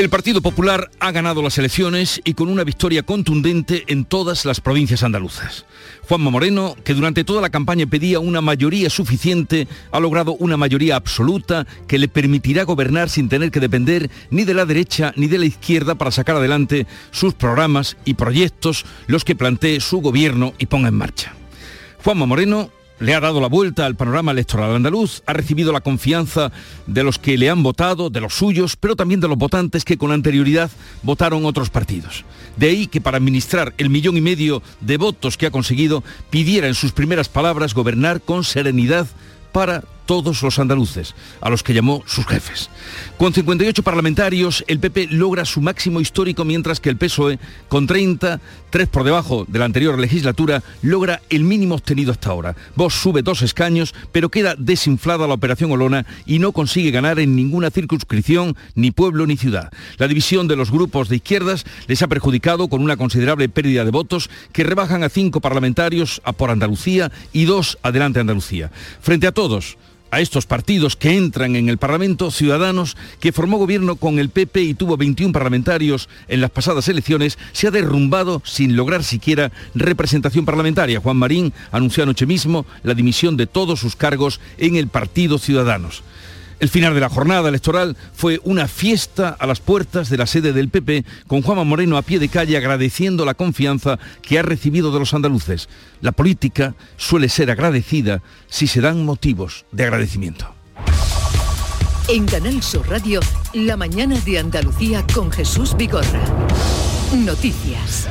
El Partido Popular ha ganado las elecciones y con una victoria contundente en todas las provincias andaluzas. Juanma Moreno, que durante toda la campaña pedía una mayoría suficiente, ha logrado una mayoría absoluta que le permitirá gobernar sin tener que depender ni de la derecha ni de la izquierda para sacar adelante sus programas y proyectos, los que plantee su gobierno y ponga en marcha. Juanma Moreno le ha dado la vuelta al panorama electoral andaluz, ha recibido la confianza de los que le han votado, de los suyos, pero también de los votantes que con anterioridad votaron otros partidos. De ahí que para administrar el millón y medio de votos que ha conseguido, pidiera en sus primeras palabras gobernar con serenidad para todos los andaluces, a los que llamó sus jefes. Con 58 parlamentarios, el PP logra su máximo histórico, mientras que el PSOE, con 30, tres por debajo de la anterior legislatura, logra el mínimo obtenido hasta ahora. Vox sube dos escaños, pero queda desinflada la operación Olona y no consigue ganar en ninguna circunscripción, ni pueblo ni ciudad. La división de los grupos de izquierdas les ha perjudicado con una considerable pérdida de votos que rebajan a cinco parlamentarios a por Andalucía y dos adelante Andalucía. Frente a todos, a estos partidos que entran en el Parlamento, Ciudadanos, que formó gobierno con el PP y tuvo 21 parlamentarios en las pasadas elecciones, se ha derrumbado sin lograr siquiera representación parlamentaria. Juan Marín anunció anoche mismo la dimisión de todos sus cargos en el Partido Ciudadanos. El final de la jornada electoral fue una fiesta a las puertas de la sede del PP, con Juanma Moreno a pie de calle agradeciendo la confianza que ha recibido de los andaluces. La política suele ser agradecida si se dan motivos de agradecimiento. En Canal Sur Radio, La mañana de Andalucía con Jesús Vigorra. Noticias.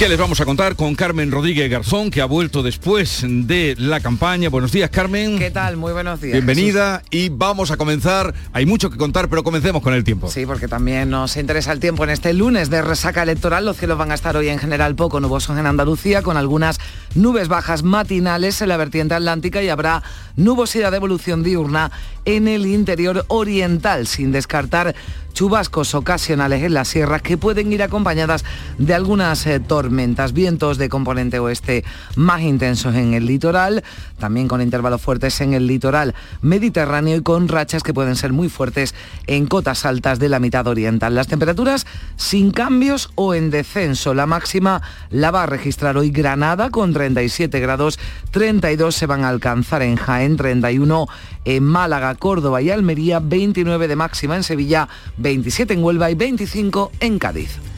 ¿Qué les vamos a contar con Carmen Rodríguez Garzón, que ha vuelto después de la campaña? Buenos días, Carmen. ¿Qué tal? Muy buenos días. Bienvenida y vamos a comenzar. Hay mucho que contar, pero comencemos con el tiempo. Sí, porque también nos interesa el tiempo en este lunes de resaca electoral. Los cielos van a estar hoy en general poco nubosos en Andalucía, con algunas nubes bajas matinales en la vertiente atlántica y habrá nubosidad de evolución diurna en el interior oriental, sin descartar chubascos ocasionales en las sierras que pueden ir acompañadas de algunas eh, tormentas, vientos de componente oeste más intensos en el litoral, también con intervalos fuertes en el litoral mediterráneo y con rachas que pueden ser muy fuertes en cotas altas de la mitad oriental. Las temperaturas sin cambios o en descenso. La máxima la va a registrar hoy Granada con 37 grados, 32 se van a alcanzar en Jaén, 31 en Málaga, Córdoba y Almería, 29 de máxima en Sevilla, 27 en Huelva y 25 en Cádiz.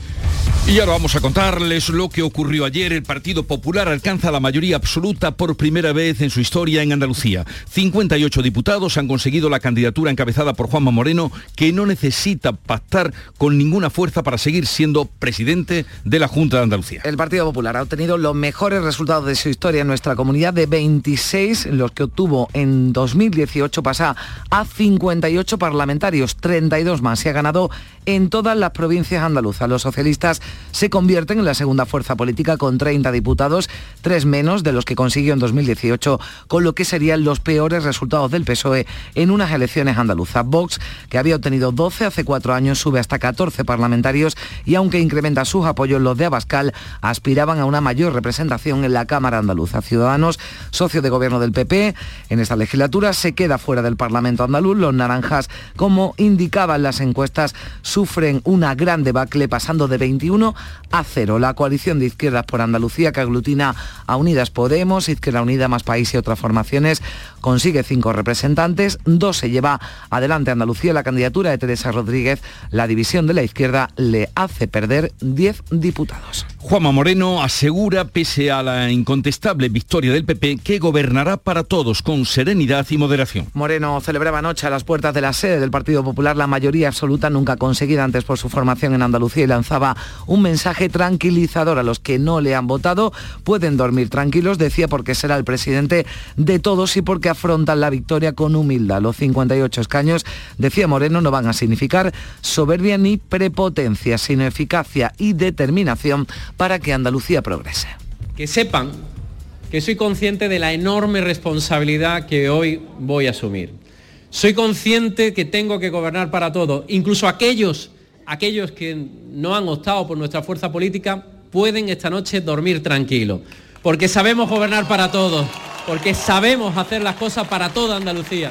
Y ahora vamos a contarles lo que ocurrió ayer. El Partido Popular alcanza la mayoría absoluta por primera vez en su historia en Andalucía. 58 diputados han conseguido la candidatura encabezada por Juanma Moreno, que no necesita pactar con ninguna fuerza para seguir siendo presidente de la Junta de Andalucía. El Partido Popular ha obtenido los mejores resultados de su historia en nuestra comunidad de 26, los que obtuvo en 2018 pasa a 58 parlamentarios, 32 más. Se ha ganado en todas las provincias andaluzas. Los socialistas se convierten en la segunda fuerza política con 30 diputados, tres menos de los que consiguió en 2018, con lo que serían los peores resultados del PSOE en unas elecciones andaluzas. Vox, que había obtenido 12 hace cuatro años, sube hasta 14 parlamentarios y aunque incrementa sus apoyos, los de Abascal aspiraban a una mayor representación en la Cámara Andaluza. Ciudadanos, socio de gobierno del PP, en esta legislatura se queda fuera del Parlamento andaluz. Los naranjas, como indicaban las encuestas, sufren una gran debacle pasando de 21 a 0. La coalición de izquierdas por Andalucía, que aglutina a Unidas Podemos, Izquierda Unida, Más País y otras formaciones, consigue cinco representantes, dos se lleva adelante Andalucía. La candidatura de Teresa Rodríguez, la división de la izquierda, le hace perder 10 diputados. Juanma Moreno asegura, pese a la incontestable victoria del PP, que gobernará para todos con serenidad y moderación. Moreno celebraba anoche a las puertas de la sede del Partido Popular la mayoría absoluta nunca conseguida antes por su formación en Andalucía y lanzaba un mensaje tranquilizador a los que no le han votado. Pueden dormir tranquilos, decía, porque será el presidente de todos y porque afrontan la victoria con humildad. Los 58 escaños, decía Moreno, no van a significar soberbia ni prepotencia, sino eficacia y determinación para que Andalucía progrese. Que sepan que soy consciente de la enorme responsabilidad que hoy voy a asumir. Soy consciente que tengo que gobernar para todos, incluso aquellos, aquellos que no han optado por nuestra fuerza política pueden esta noche dormir tranquilos, porque sabemos gobernar para todos, porque sabemos hacer las cosas para toda Andalucía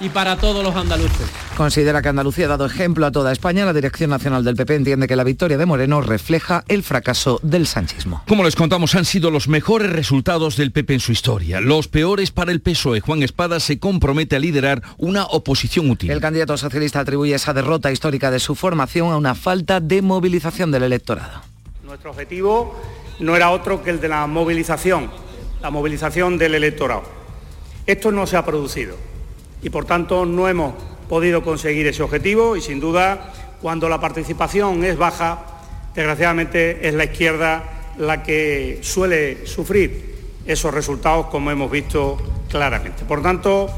y para todos los andaluces. Considera que Andalucía ha dado ejemplo a toda España. La Dirección Nacional del PP entiende que la victoria de Moreno refleja el fracaso del sanchismo. Como les contamos, han sido los mejores resultados del PP en su historia. Los peores para el PSOE. Juan Espada se compromete a liderar una oposición útil. El candidato socialista atribuye esa derrota histórica de su formación a una falta de movilización del electorado. Nuestro objetivo no era otro que el de la movilización, la movilización del electorado. Esto no se ha producido y por tanto no hemos podido conseguir ese objetivo y sin duda cuando la participación es baja, desgraciadamente es la izquierda la que suele sufrir esos resultados como hemos visto claramente. Por tanto,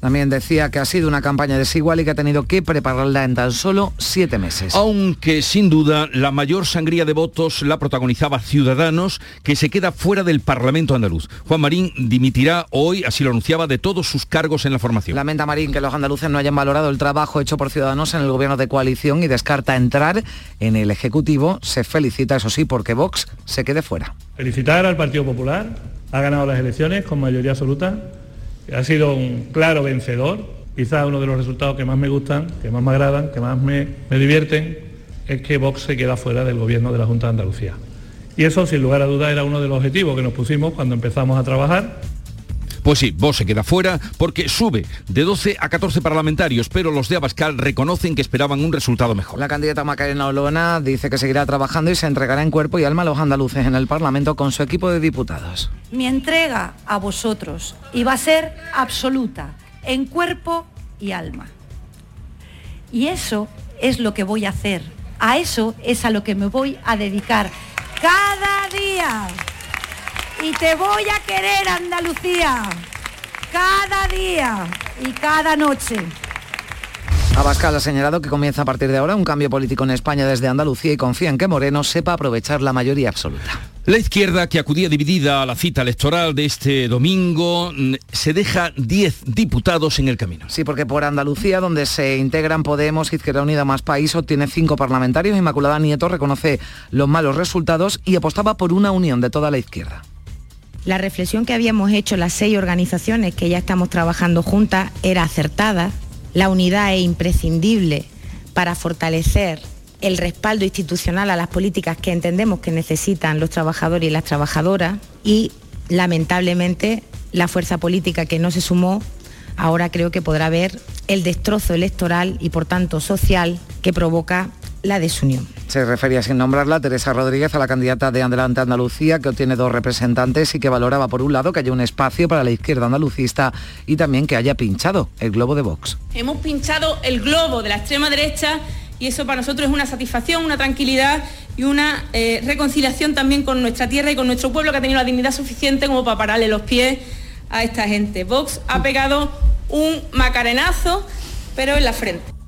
también decía que ha sido una campaña desigual y que ha tenido que prepararla en tan solo siete meses. Aunque sin duda la mayor sangría de votos la protagonizaba Ciudadanos, que se queda fuera del Parlamento andaluz. Juan Marín dimitirá hoy, así lo anunciaba, de todos sus cargos en la formación. Lamenta Marín que los andaluces no hayan valorado el trabajo hecho por Ciudadanos en el gobierno de coalición y descarta entrar en el Ejecutivo. Se felicita, eso sí, porque Vox se quede fuera. Felicitar al Partido Popular. Ha ganado las elecciones con mayoría absoluta ha sido un claro vencedor, quizás uno de los resultados que más me gustan, que más me agradan, que más me, me divierten, es que Vox se queda fuera del gobierno de la Junta de Andalucía. Y eso, sin lugar a dudas, era uno de los objetivos que nos pusimos cuando empezamos a trabajar pues sí, vos se queda fuera porque sube de 12 a 14 parlamentarios, pero los de Abascal reconocen que esperaban un resultado mejor. La candidata Macarena Olona dice que seguirá trabajando y se entregará en cuerpo y alma a los andaluces en el Parlamento con su equipo de diputados. Mi entrega a vosotros iba a ser absoluta, en cuerpo y alma. Y eso es lo que voy a hacer. A eso es a lo que me voy a dedicar cada día y te voy a querer Andalucía, cada día y cada noche. Abascal ha señalado que comienza a partir de ahora un cambio político en España desde Andalucía y confía en que Moreno sepa aprovechar la mayoría absoluta. La izquierda, que acudía dividida a la cita electoral de este domingo, mm, se deja 10 diputados en el camino. Sí, porque por Andalucía, donde se integran Podemos, Izquierda Unida más País, obtiene cinco parlamentarios. Inmaculada Nieto reconoce los malos resultados y apostaba por una unión de toda la izquierda. La reflexión que habíamos hecho las seis organizaciones que ya estamos trabajando juntas era acertada. La unidad es imprescindible para fortalecer el respaldo institucional a las políticas que entendemos que necesitan los trabajadores y las trabajadoras y lamentablemente la fuerza política que no se sumó ahora creo que podrá ver el destrozo electoral y por tanto social que provoca la desunión. Se refería sin nombrarla Teresa Rodríguez a la candidata de Adelante Andalucía, que obtiene dos representantes y que valoraba por un lado que haya un espacio para la izquierda andalucista y también que haya pinchado el globo de Vox. Hemos pinchado el globo de la extrema derecha y eso para nosotros es una satisfacción, una tranquilidad y una eh, reconciliación también con nuestra tierra y con nuestro pueblo que ha tenido la dignidad suficiente como para pararle los pies a esta gente. Vox ha pegado un macarenazo, pero en la frente.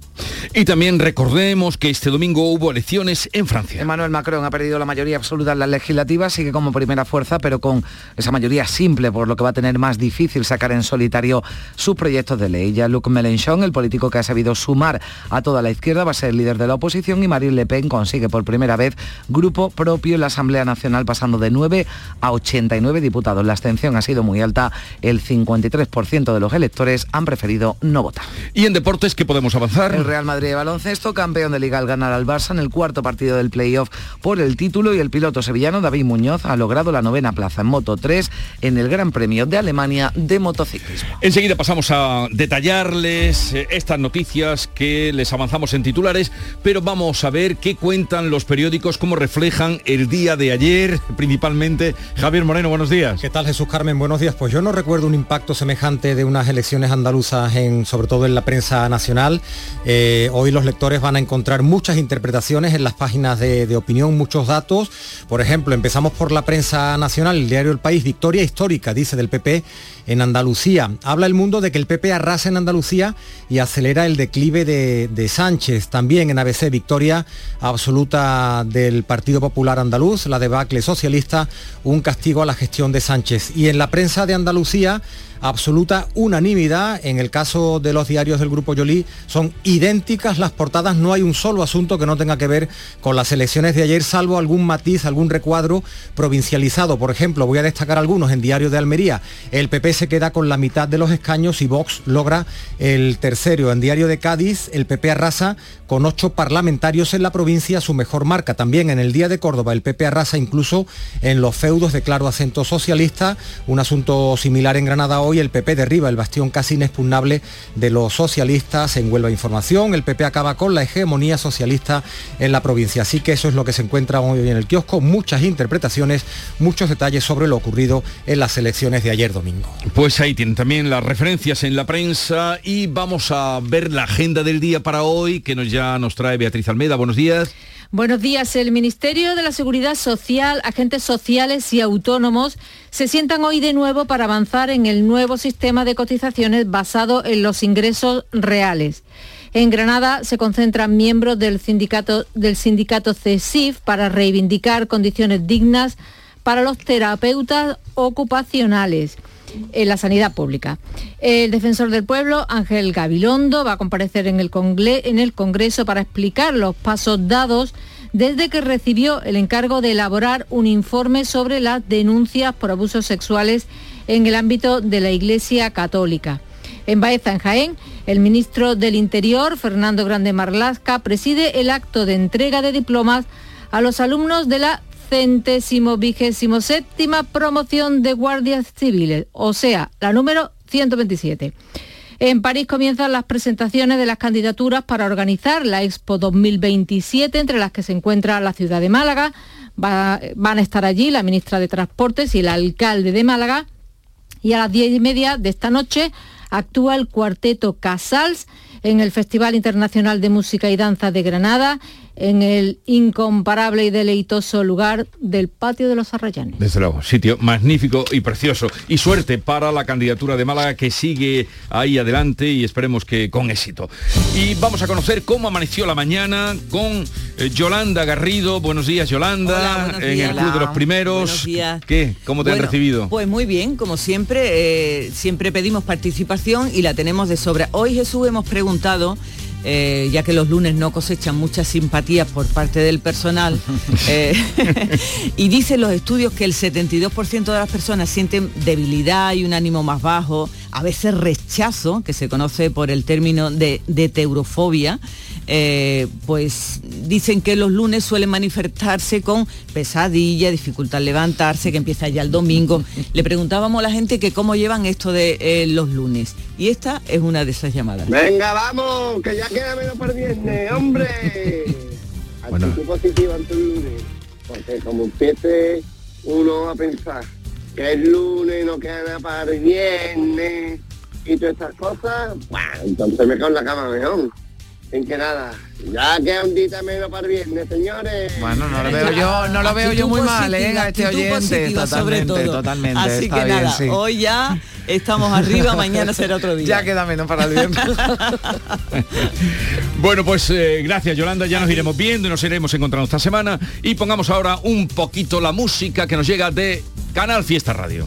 Y también recordemos que este domingo hubo elecciones en Francia. Emmanuel Macron ha perdido la mayoría absoluta en las legislativas, sigue como primera fuerza, pero con esa mayoría simple, por lo que va a tener más difícil sacar en solitario sus proyectos de ley. Ya Luc Mélenchon, el político que ha sabido sumar a toda la izquierda, va a ser líder de la oposición y Marine Le Pen consigue por primera vez grupo propio en la Asamblea Nacional, pasando de 9 a 89 diputados. La abstención ha sido muy alta, el 53% de los electores han preferido no votar. ¿Y en deportes qué podemos avanzar? El Real Madrid de baloncesto, campeón de liga al ganar al Barça en el cuarto partido del playoff por el título y el piloto sevillano David Muñoz ha logrado la novena plaza en Moto 3 en el Gran Premio de Alemania de motociclismo. Enseguida pasamos a detallarles eh, estas noticias que les avanzamos en titulares, pero vamos a ver qué cuentan los periódicos, cómo reflejan el día de ayer, principalmente. Javier Moreno, buenos días. ¿Qué tal Jesús Carmen? Buenos días. Pues yo no recuerdo un impacto semejante de unas elecciones andaluzas, en, sobre todo en la prensa nacional. Eh, hoy los lectores van a encontrar muchas interpretaciones en las páginas de, de, opinión, muchos datos. Por ejemplo, empezamos por la prensa nacional, el diario El País, victoria histórica, dice del PP en Andalucía. Habla el mundo de que el PP arrasa en Andalucía y acelera el declive de, Sánchez. También en ABC, victoria absoluta del Partido Popular Andaluz, la debacle socialista, un castigo a la gestión de Sánchez. Y en la prensa de Andalucía, absoluta unanimidad. En el caso de los diarios del Grupo Yolí son idénticas las portadas, no hay un solo asunto que no tenga que ver con las elecciones de ayer, salvo algún matiz, algún recuadro provincializado. Por ejemplo, voy a destacar algunos en Diario de Almería. El PP se queda con la mitad de los escaños y Vox logra el tercero. En Diario de Cádiz, el PP arrasa con ocho parlamentarios en la provincia, su mejor marca. También en el Día de Córdoba, el PP arrasa incluso en los feudos de claro acento socialista. Un asunto similar en Granada hoy, el PP derriba el bastión casi inexpugnable de los socialistas en Huelva Información. El PP acaba con la hegemonía socialista en la provincia. Así que eso es lo que se encuentra hoy en el kiosco. Muchas interpretaciones, muchos detalles sobre lo ocurrido en las elecciones de ayer domingo. Pues ahí tienen también las referencias en la prensa y vamos a ver la agenda del día para hoy que nos ya nos trae Beatriz Almeida. Buenos días. Buenos días. El Ministerio de la Seguridad Social, agentes sociales y autónomos se sientan hoy de nuevo para avanzar en el nuevo sistema de cotizaciones basado en los ingresos reales. En Granada se concentran miembros del sindicato, del sindicato CESIF para reivindicar condiciones dignas para los terapeutas ocupacionales en la sanidad pública. El defensor del pueblo, Ángel Gabilondo, va a comparecer en el, Congreso para explicar los pasos dados desde que recibió el encargo de elaborar un informe sobre las denuncias por abusos sexuales en el ámbito de la Iglesia Católica. En Baeza, en Jaén, el ministro del Interior, Fernando Grande Marlasca, preside el acto de entrega de diplomas a los alumnos de la centésimo vigésimo séptima promoción de guardias civiles, o sea, la número 127. En París comienzan las presentaciones de las candidaturas para organizar la Expo 2027, entre las que se encuentra la ciudad de Málaga. van a estar allí la ministra de Transportes y el alcalde de Málaga. Y a las diez y media de esta noche actúa el cuarteto Casals en el Festival Internacional de Música y Danza de Granada en el incomparable y deleitoso lugar del Patio de los Arrayanes. Desde luego, sitio magnífico y precioso. Y suerte para la candidatura de Málaga que sigue ahí adelante y esperemos que con éxito. Y vamos a conocer cómo amaneció la mañana con eh, Yolanda Garrido. Buenos días, Yolanda, en el Club de los Primeros. ¿Qué? ¿Cómo te han recibido? Pues muy bien, como siempre, eh, siempre pedimos participación y la tenemos de sobra. Hoy Jesús hemos preguntado eh, ya que los lunes no cosechan muchas simpatías por parte del personal. Eh, y dicen los estudios que el 72% de las personas sienten debilidad y un ánimo más bajo, a veces rechazo, que se conoce por el término de, de teurofobia, eh, pues dicen que los lunes suelen manifestarse con pesadilla, dificultad al levantarse, que empieza ya el domingo. Le preguntábamos a la gente que cómo llevan esto de eh, los lunes. Y esta es una de esas llamadas. Venga, vamos, que ya queda menos para el viernes, hombre. Bueno. Actitud positiva ante el lunes. Porque como empiece uno a pensar que es lunes, no queda nada para el viernes y todas estas cosas, bueno, entonces me cago en la cama mejor. En que nada, ya queda un día menos para el viernes, señores. Bueno, no lo veo yo, no lo veo yo muy mal, ¿eh? A este oyente. Totalmente, totalmente. Así que nada, hoy ya estamos arriba, mañana será otro día. Ya queda menos para el viernes. bueno, pues eh, gracias Yolanda, ya nos iremos viendo y nos iremos encontrando esta semana. Y pongamos ahora un poquito la música que nos llega de Canal Fiesta Radio.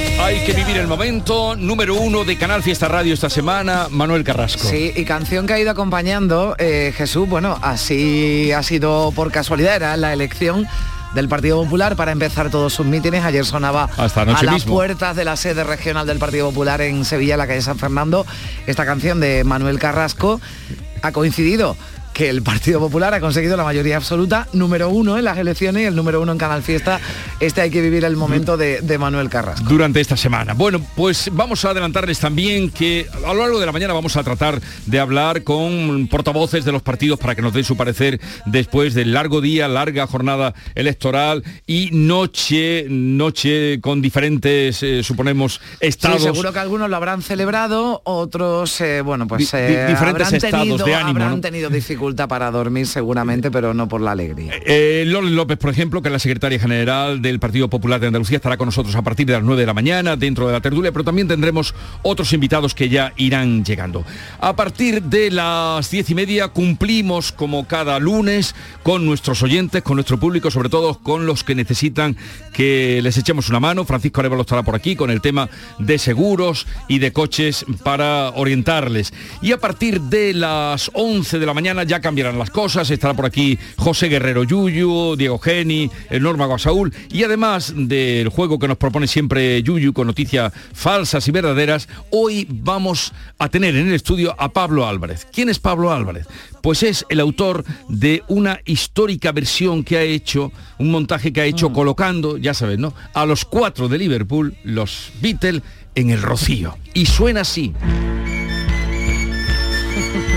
Hay que vivir el momento. Número uno de Canal Fiesta Radio esta semana, Manuel Carrasco. Sí, y canción que ha ido acompañando eh, Jesús, bueno, así ha sido por casualidad, era la elección del Partido Popular para empezar todos sus mítines. Ayer sonaba Hasta a las mismo. puertas de la sede regional del Partido Popular en Sevilla, en la calle San Fernando, esta canción de Manuel Carrasco. Ha coincidido que el Partido Popular ha conseguido la mayoría absoluta, número uno en las elecciones y el número uno en Canal Fiesta. Este hay que vivir el momento de, de Manuel Carrasco. durante esta semana. Bueno, pues vamos a adelantarles también que a lo largo de la mañana vamos a tratar de hablar con portavoces de los partidos para que nos den su parecer después del largo día, larga jornada electoral y noche, noche con diferentes, eh, suponemos, estados. Sí, seguro que algunos lo habrán celebrado, otros, eh, bueno, pues eh, diferentes habrán, estados tenido, de ánimo, habrán ¿no? tenido dificultad para dormir seguramente, pero no por la alegría. Eh, Loles López, por ejemplo, que es la secretaria general del Partido Popular de Andalucía, estará con nosotros a partir de las 9 de la mañana dentro de la tertulia, pero también tendremos otros invitados que ya irán llegando. A partir de las diez y media cumplimos como cada lunes con nuestros oyentes, con nuestro público, sobre todo con los que necesitan que les echemos una mano. Francisco Arevalo estará por aquí con el tema de seguros y de coches para orientarles. Y a partir de las 11 de la mañana ya cambiarán las cosas. Estará por aquí José Guerrero Yuyu, Diego Geni, el Norma Guasaúl. Y además del juego que nos propone siempre Yuyu con noticias falsas y verdaderas, hoy vamos a tener en el estudio a Pablo Álvarez. ¿Quién es Pablo Álvarez? Pues es el autor de una histórica versión que ha hecho, un montaje que ha hecho colocando, ya sabes, ¿no? A los cuatro de Liverpool, los Beatles, en el Rocío. Y suena así.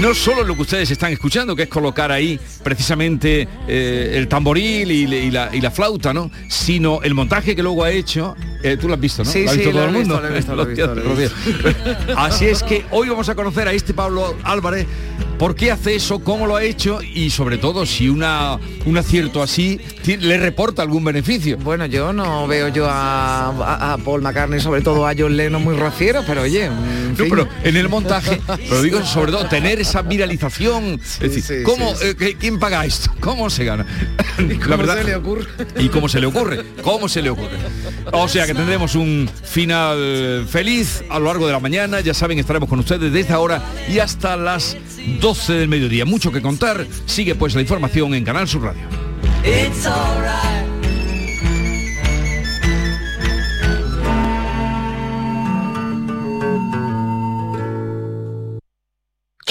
No solo lo que ustedes están escuchando, que es colocar ahí precisamente eh, el tamboril y, la, y la flauta, ¿no? Sino el montaje que luego ha hecho, eh, tú lo has visto, ¿no? Sí, ¿Lo ha sí, visto todo el mundo? visto, lo he visto, lo he visto, lo he Rocío. Así es que hoy vamos a conocer a este Pablo Álvarez, por qué hace eso, cómo lo ha hecho y sobre todo si una, un acierto así le reporta algún beneficio. Bueno, yo no veo yo a, a- a Paul McCartney, sobre todo a John Lennon muy rociero, pero oye, en No, pero en el montaje, pero digo sobre todo tener esa viralización, es decir, sí, ¿cómo, sí, eh, ¿quién paga esto? ¿Cómo se gana? ¿Cómo se le ocurre? ¿Y cómo se le ocurre? ¿Cómo se le ocurre? O sea que tendremos un final feliz a lo largo de la mañana, ya saben, estaremos con ustedes desde ahora y hasta las 12 del mediodía. Mucho que contar, sigue pues la información en Canal Sur Radio.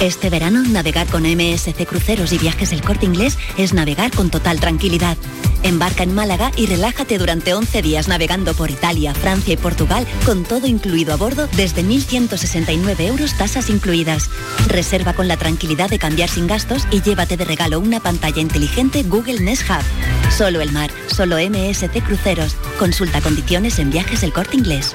Este verano, navegar con MSC Cruceros y Viajes del Corte Inglés es navegar con total tranquilidad. Embarca en Málaga y relájate durante 11 días navegando por Italia, Francia y Portugal con todo incluido a bordo desde 1.169 euros tasas incluidas. Reserva con la tranquilidad de cambiar sin gastos y llévate de regalo una pantalla inteligente Google Nest Hub. Solo el mar, solo MSC Cruceros. Consulta condiciones en Viajes del Corte Inglés.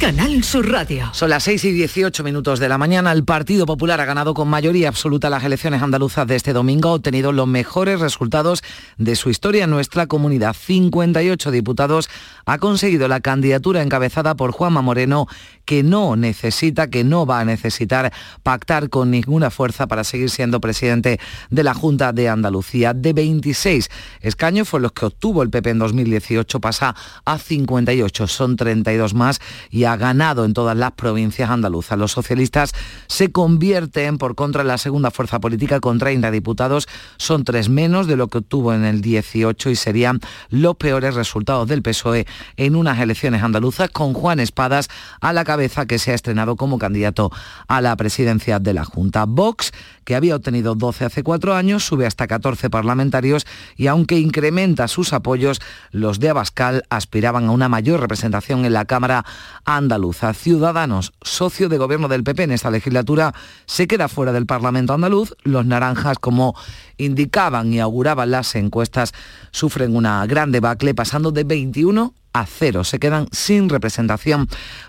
Canal Sur Radio. Son las 6 y 18 minutos de la mañana. El Partido Popular ha ganado con mayoría absoluta las elecciones andaluzas de este domingo. Ha obtenido los mejores resultados de su historia en nuestra comunidad. 58 diputados ha conseguido la candidatura encabezada por Juanma Moreno, que no necesita, que no va a necesitar pactar con ninguna fuerza para seguir siendo presidente de la Junta de Andalucía. De 26 escaños fue los que obtuvo el PP en 2018, pasa a 58, son 32 más y ha ganado en todas las provincias andaluzas. Los socialistas se convierten por contra en la segunda fuerza política con 30 diputados, son tres menos de lo que obtuvo en el 18 y serían los peores resultados del PSOE en unas elecciones andaluzas con Juan Espadas a la cabeza que se ha estrenado como candidato a la presidencia de la Junta. Vox, que había obtenido 12 hace cuatro años, sube hasta 14 parlamentarios y aunque incrementa sus apoyos, los de Abascal aspiraban a una mayor representación en la Cámara andaluza. Ciudadanos, socio de gobierno del PP en esta legislatura, se queda fuera del Parlamento andaluz. Los naranjas, como indicaban y auguraban las encuestas, sufren una gran debacle, pasando de 21 a cero. Se quedan sin representación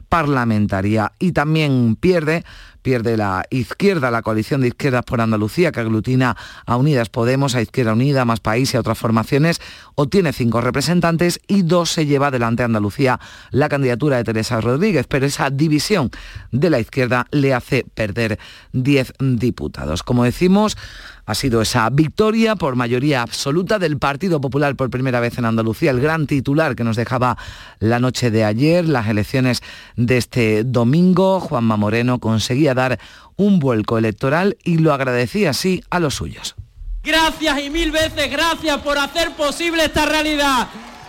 parlamentaria y también pierde pierde la izquierda, la coalición de izquierdas por Andalucía, que aglutina a Unidas Podemos, a Izquierda Unida, Más País y a otras formaciones, obtiene cinco representantes y dos se lleva adelante Andalucía la candidatura de Teresa Rodríguez, pero esa división de la izquierda le hace perder diez diputados. Como decimos, ha sido esa victoria por mayoría absoluta del Partido Popular por primera vez en Andalucía, el gran titular que nos dejaba la noche de ayer, las elecciones de este domingo. Juanma Moreno conseguía dar un vuelco electoral y lo agradecía así a los suyos. Gracias y mil veces gracias por hacer posible esta realidad.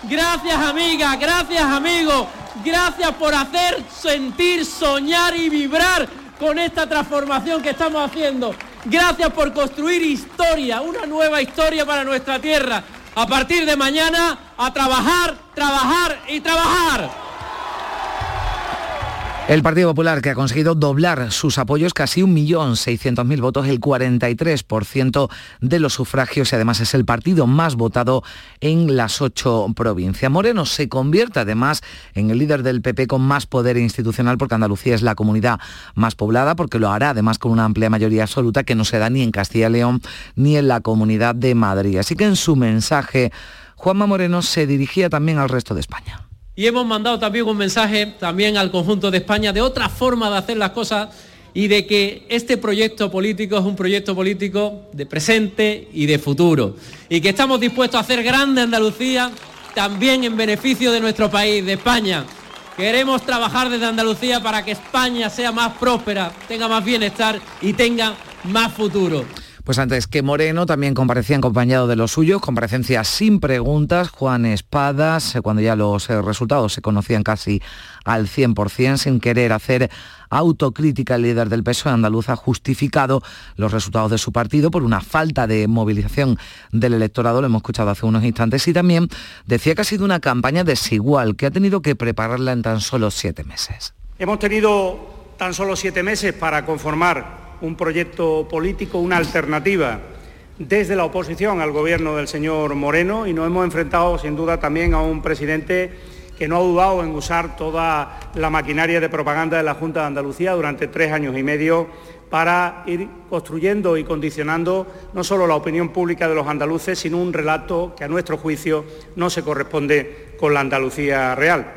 Gracias amiga, gracias amigo, gracias por hacer sentir, soñar y vibrar con esta transformación que estamos haciendo. Gracias por construir historia, una nueva historia para nuestra tierra. A partir de mañana, a trabajar, trabajar y trabajar. El Partido Popular, que ha conseguido doblar sus apoyos, casi 1.600.000 votos, el 43% de los sufragios y además es el partido más votado en las ocho provincias. Moreno se convierte además en el líder del PP con más poder institucional porque Andalucía es la comunidad más poblada, porque lo hará además con una amplia mayoría absoluta que no se da ni en Castilla y León ni en la Comunidad de Madrid. Así que en su mensaje, Juanma Moreno se dirigía también al resto de España. Y hemos mandado también un mensaje también al conjunto de España de otra forma de hacer las cosas y de que este proyecto político es un proyecto político de presente y de futuro. Y que estamos dispuestos a hacer grande Andalucía también en beneficio de nuestro país, de España. Queremos trabajar desde Andalucía para que España sea más próspera, tenga más bienestar y tenga más futuro. Pues antes que Moreno también comparecía acompañado de los suyos, comparecencia sin preguntas, Juan Espadas, eh, cuando ya los eh, resultados se conocían casi al 100%, sin querer hacer autocrítica, el líder del PSOE andaluz ha justificado los resultados de su partido por una falta de movilización del electorado, lo hemos escuchado hace unos instantes, y también decía que ha sido una campaña desigual, que ha tenido que prepararla en tan solo siete meses. Hemos tenido tan solo siete meses para conformar un proyecto político, una alternativa desde la oposición al gobierno del señor Moreno y nos hemos enfrentado sin duda también a un presidente que no ha dudado en usar toda la maquinaria de propaganda de la Junta de Andalucía durante tres años y medio para ir construyendo y condicionando no solo la opinión pública de los andaluces, sino un relato que a nuestro juicio no se corresponde con la Andalucía real.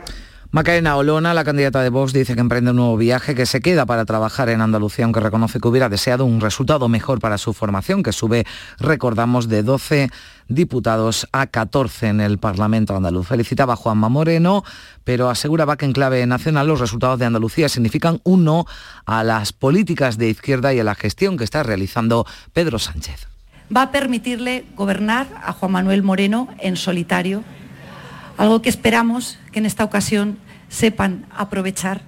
Macarena Olona, la candidata de Vox, dice que emprende un nuevo viaje, que se queda para trabajar en Andalucía, aunque reconoce que hubiera deseado un resultado mejor para su formación, que sube, recordamos, de 12 diputados a 14 en el Parlamento andaluz. Felicitaba a Juanma Moreno, pero aseguraba que en clave nacional los resultados de Andalucía significan un no a las políticas de izquierda y a la gestión que está realizando Pedro Sánchez. Va a permitirle gobernar a Juan Manuel Moreno en solitario algo que esperamos que en esta ocasión sepan aprovechar.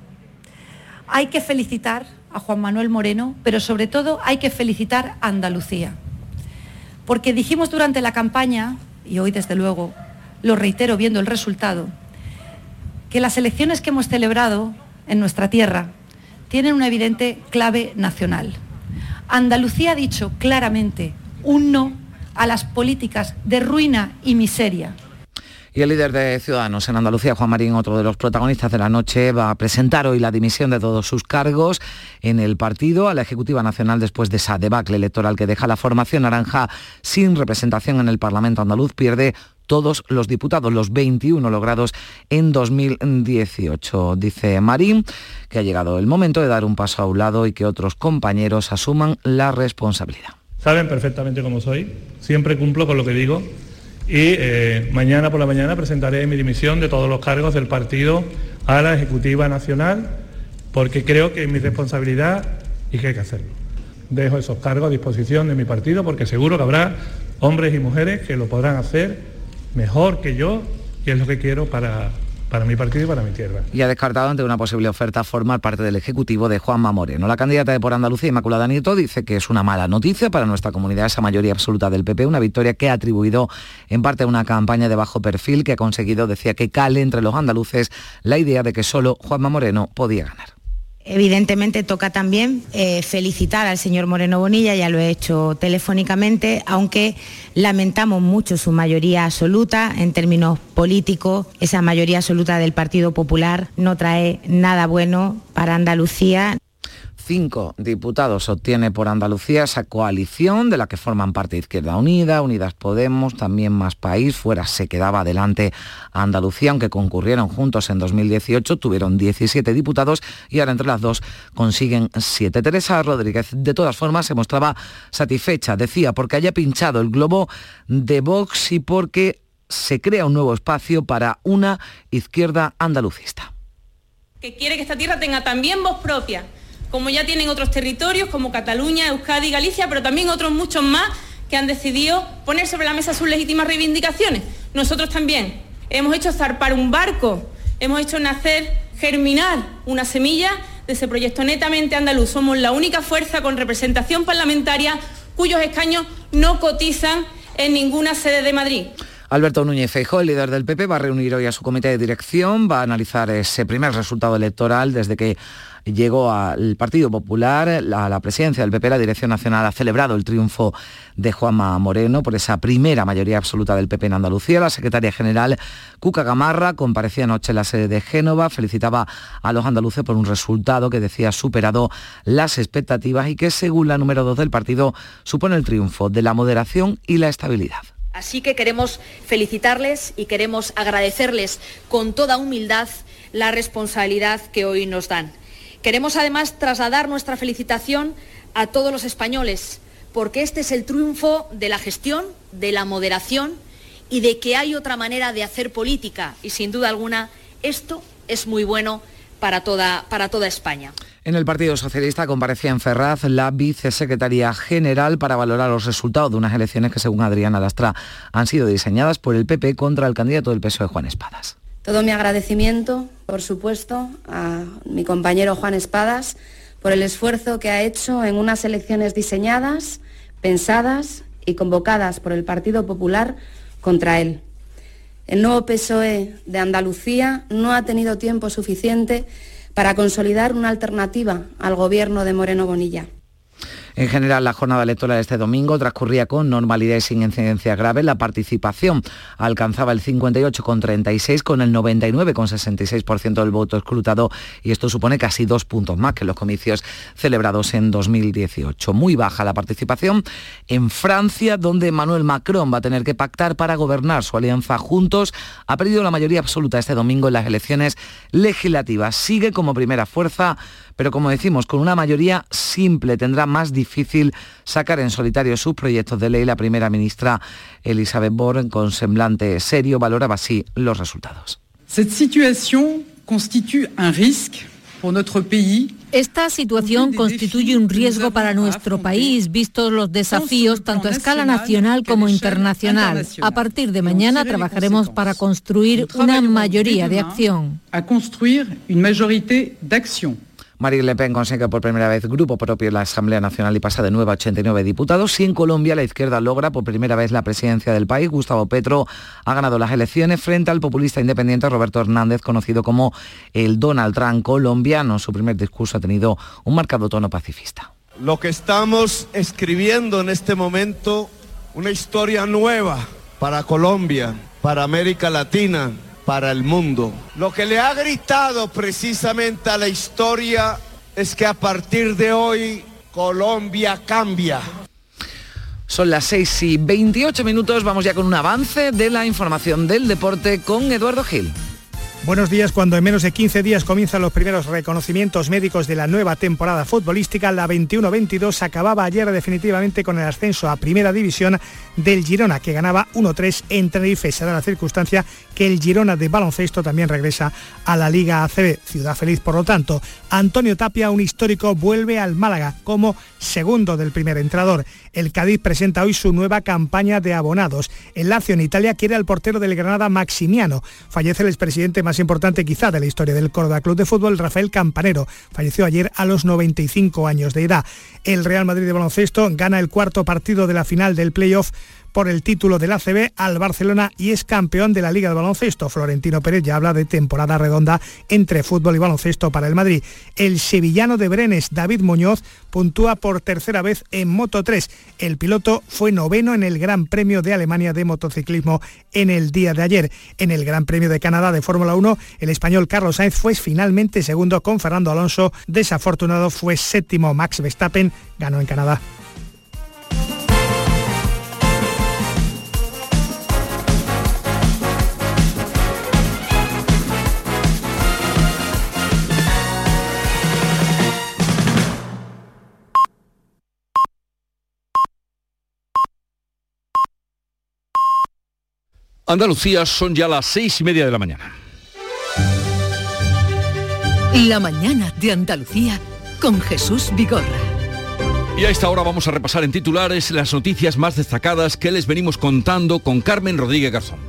Hay que felicitar a Juan Manuel Moreno, pero sobre todo hay que felicitar a Andalucía. Porque dijimos durante la campaña, y hoy desde luego lo reitero viendo el resultado, que las elecciones que hemos celebrado en nuestra tierra tienen una evidente clave nacional. Andalucía ha dicho claramente un no a las políticas de ruina y miseria y el líder de Ciudadanos en Andalucía, Juan Marín, otro de los protagonistas de la noche, va a presentar hoy la dimisión de todos sus cargos en el partido a la Ejecutiva Nacional después de esa debacle electoral que deja la formación naranja sin representación en el Parlamento andaluz. Pierde todos los diputados, los 21 logrados en 2018. Dice Marín que ha llegado el momento de dar un paso a un lado y que otros compañeros asuman la responsabilidad. Saben perfectamente cómo soy, siempre cumplo con lo que digo y eh, mañana por la mañana presentaré mi dimisión de todos los cargos del partido a la Ejecutiva Nacional porque creo que es mi responsabilidad y que hay que hacerlo. Dejo esos cargos a disposición de mi partido porque seguro que habrá hombres y mujeres que lo podrán hacer mejor que yo y es lo que quiero para, para mi partido y para mi tierra. Y ha descartado ante una posible oferta formar parte del Ejecutivo de Juanma Moreno. La candidata de Por Andalucía, Inmaculada Nieto, dice que es una mala noticia para nuestra comunidad esa mayoría absoluta del PP, una victoria que ha atribuido en parte a una campaña de bajo perfil que ha conseguido, decía, que cale entre los andaluces la idea de que solo Juanma Moreno podía ganar. Evidentemente toca también eh, felicitar al señor Moreno Bonilla, ya lo he hecho telefónicamente, aunque lamentamos mucho su mayoría absoluta en términos políticos. Esa mayoría absoluta del Partido Popular no trae nada bueno para Andalucía cinco diputados obtiene por Andalucía esa coalición de la que forman parte Izquierda Unida, Unidas Podemos, también Más País, fuera se quedaba adelante Andalucía, aunque concurrieron juntos en 2018, tuvieron 17 diputados y ahora entre las dos consiguen siete. Teresa Rodríguez, de todas formas, se mostraba satisfecha, decía, porque haya pinchado el globo de Vox y porque se crea un nuevo espacio para una izquierda andalucista. Que quiere que esta tierra tenga también voz propia como ya tienen otros territorios como Cataluña, Euskadi, Galicia, pero también otros muchos más que han decidido poner sobre la mesa sus legítimas reivindicaciones. Nosotros también hemos hecho zarpar un barco, hemos hecho nacer, germinar una semilla de ese proyecto netamente andaluz. Somos la única fuerza con representación parlamentaria cuyos escaños no cotizan en ninguna sede de Madrid. Alberto Núñez Feijóo, el líder del PP, va a reunir hoy a su comité de dirección, va a analizar ese primer resultado electoral desde que llegó al Partido Popular, a la presidencia del PP, la Dirección Nacional ha celebrado el triunfo de Juanma Moreno por esa primera mayoría absoluta del PP en Andalucía. La secretaria general Cuca Gamarra comparecía anoche en la sede de Génova, felicitaba a los andaluces por un resultado que decía superado las expectativas y que según la número 2 del partido supone el triunfo de la moderación y la estabilidad. Así que queremos felicitarles y queremos agradecerles con toda humildad la responsabilidad que hoy nos dan. Queremos además trasladar nuestra felicitación a todos los españoles, porque este es el triunfo de la gestión, de la moderación y de que hay otra manera de hacer política. Y sin duda alguna, esto es muy bueno para toda, para toda España. En el Partido Socialista comparecía en Ferraz la vicesecretaria general para valorar los resultados de unas elecciones que, según Adriana Lastra, han sido diseñadas por el PP contra el candidato del PSOE, Juan Espadas. Todo mi agradecimiento, por supuesto, a mi compañero Juan Espadas por el esfuerzo que ha hecho en unas elecciones diseñadas, pensadas y convocadas por el Partido Popular contra él. El nuevo PSOE de Andalucía no ha tenido tiempo suficiente para consolidar una alternativa al gobierno de Moreno Bonilla. En general, la jornada electoral este domingo transcurría con normalidad y sin incidencia grave. La participación alcanzaba el 58,36 con el 99,66% del voto escrutado y esto supone casi dos puntos más que los comicios celebrados en 2018. Muy baja la participación en Francia, donde Emmanuel Macron va a tener que pactar para gobernar. Su alianza Juntos ha perdido la mayoría absoluta este domingo en las elecciones legislativas. Sigue como primera fuerza pero como decimos, con una mayoría simple tendrá más difícil sacar en solitario sus proyectos de ley. La primera ministra Elizabeth Borne, con semblante serio, valoraba así los resultados. Cette situation constitue un pays esta situación constituye un riesgo para nuestro país, vistos los desafíos tanto a escala nacional como internacional. A partir de mañana trabajaremos para construir una mayoría de acción. Marine Le Pen consigue por primera vez grupo propio en la Asamblea Nacional y pasa de 9 a 89 diputados. Y en Colombia la izquierda logra por primera vez la presidencia del país. Gustavo Petro ha ganado las elecciones frente al populista independiente Roberto Hernández, conocido como el Donald Trump colombiano. Su primer discurso ha tenido un marcado tono pacifista. Lo que estamos escribiendo en este momento, una historia nueva para Colombia, para América Latina, para el mundo. Lo que le ha gritado precisamente a la historia es que a partir de hoy Colombia cambia. Son las 6 y 28 minutos, vamos ya con un avance de la información del deporte con Eduardo Gil. Buenos días. Cuando en menos de 15 días comienzan los primeros reconocimientos médicos de la nueva temporada futbolística, la 21-22 acababa ayer definitivamente con el ascenso a Primera División del Girona, que ganaba 1-3 en Tenerife. Se da la circunstancia que el Girona de baloncesto también regresa a la Liga ACB. Ciudad feliz, por lo tanto. Antonio Tapia, un histórico, vuelve al Málaga como segundo del primer entrador. El Cádiz presenta hoy su nueva campaña de abonados. El Lazio en Italia quiere al portero del Granada Maximiano. Fallece el expresidente más importante quizá de la historia del Córdoba Club de Fútbol, Rafael Campanero. Falleció ayer a los 95 años de edad. El Real Madrid de baloncesto gana el cuarto partido de la final del playoff por el título del ACB al Barcelona y es campeón de la Liga de Baloncesto. Florentino Pérez ya habla de temporada redonda entre fútbol y baloncesto para el Madrid. El sevillano de Brenes, David Muñoz, puntúa por tercera vez en Moto 3. El piloto fue noveno en el Gran Premio de Alemania de motociclismo en el día de ayer. En el Gran Premio de Canadá de Fórmula 1, el español Carlos Sainz fue finalmente segundo con Fernando Alonso. Desafortunado fue séptimo. Max Verstappen ganó en Canadá. Andalucía son ya las seis y media de la mañana. La mañana de Andalucía con Jesús Vigorra. Y a esta hora vamos a repasar en titulares las noticias más destacadas que les venimos contando con Carmen Rodríguez Garzón.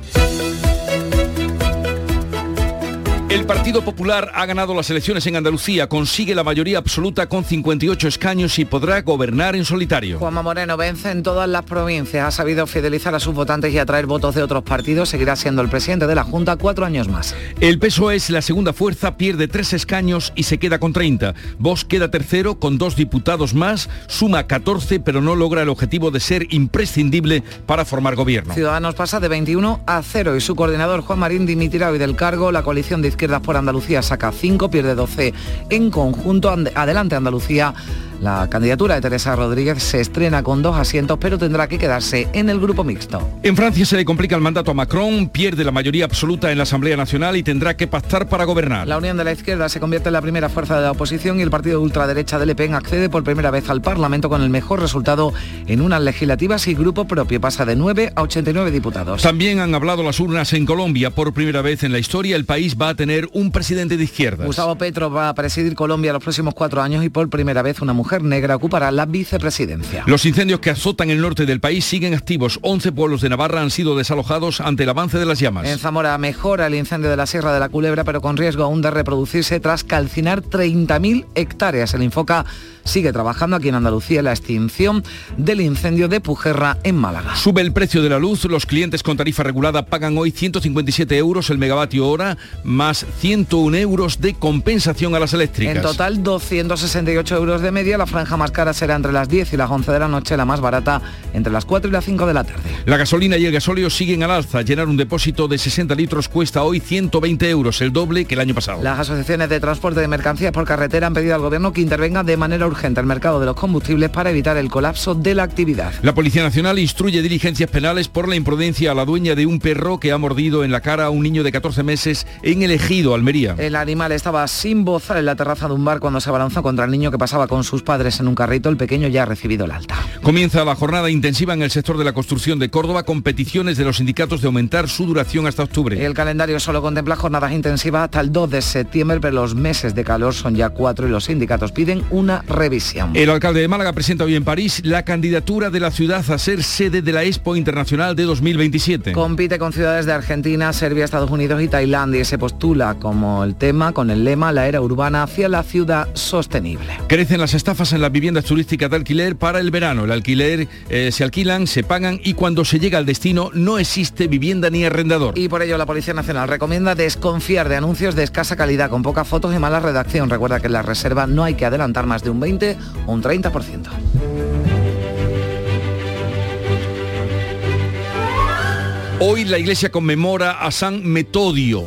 El Partido Popular ha ganado las elecciones en Andalucía, consigue la mayoría absoluta con 58 escaños y podrá gobernar en solitario. Juanma Moreno vence en todas las provincias, ha sabido fidelizar a sus votantes y atraer votos de otros partidos, seguirá siendo el presidente de la Junta cuatro años más. El PSOE es la segunda fuerza, pierde tres escaños y se queda con 30. Vox queda tercero con dos diputados más, suma 14 pero no logra el objetivo de ser imprescindible para formar gobierno. Ciudadanos pasa de 21 a 0 y su coordinador Juan Marín dimitirá hoy del cargo, la coalición de izquierdas por Andalucía saca 5, pierde 12 en conjunto. Adelante Andalucía la candidatura de Teresa Rodríguez se estrena con dos asientos, pero tendrá que quedarse en el grupo mixto. En Francia se le complica el mandato a Macron, pierde la mayoría absoluta en la Asamblea Nacional y tendrá que pactar para gobernar. La Unión de la Izquierda se convierte en la primera fuerza de la oposición y el partido de ultraderecha de Le Pen accede por primera vez al Parlamento con el mejor resultado en unas legislativas y grupo propio pasa de 9 a 89 diputados. También han hablado las urnas en Colombia. Por primera vez en la historia el país va a tener un presidente de izquierda. Gustavo Petro va a presidir Colombia los próximos cuatro años y por primera vez una mujer negra ocupará la vicepresidencia. Los incendios que azotan el norte del país siguen activos. 11 pueblos de Navarra han sido desalojados ante el avance de las llamas. En Zamora mejora el incendio de la Sierra de la Culebra, pero con riesgo aún de reproducirse tras calcinar 30.000 hectáreas. El Infoca sigue trabajando aquí en Andalucía la extinción del incendio de Pujerra en Málaga. Sube el precio de la luz. Los clientes con tarifa regulada pagan hoy 157 euros el megavatio hora, más 101 euros de compensación a las eléctricas. En total, 268 euros de media. La franja más cara será entre las 10 y las 11 de la noche, la más barata entre las 4 y las 5 de la tarde. La gasolina y el gasóleo siguen al alza. Llenar un depósito de 60 litros cuesta hoy 120 euros, el doble que el año pasado. Las asociaciones de transporte de mercancías por carretera han pedido al gobierno que intervenga de manera urgente el mercado de los combustibles para evitar el colapso de la actividad. La Policía Nacional instruye diligencias penales por la imprudencia a la dueña de un perro que ha mordido en la cara a un niño de 14 meses en el Ejido, Almería. El animal estaba sin bozar en la terraza de un bar cuando se abalanzó contra el niño que pasaba con sus padres en un carrito. El pequeño ya ha recibido el alta. Comienza la jornada intensiva en el sector de la construcción de Córdoba con peticiones de los sindicatos de aumentar su duración hasta octubre. El calendario solo contempla jornadas intensivas hasta el 2 de septiembre, pero los meses de calor son ya cuatro y los sindicatos piden una revisión. El alcalde de Málaga presenta hoy en París la candidatura de la ciudad a ser sede de la Expo Internacional de 2027. Compite con ciudades de Argentina, Serbia, Estados Unidos y Tailandia y se postula como el tema con el lema La era urbana hacia la ciudad sostenible. Crecen las estafas en las viviendas turísticas de alquiler para el verano. El alquiler eh, se alquilan, se pagan y cuando se llega al destino no existe vivienda ni arrendador. Y por ello la Policía Nacional recomienda desconfiar de anuncios de escasa calidad con pocas fotos y mala redacción. Recuerda que en la reserva no hay que adelantar más de un 20 o un 30%. Hoy la iglesia conmemora a San Metodio,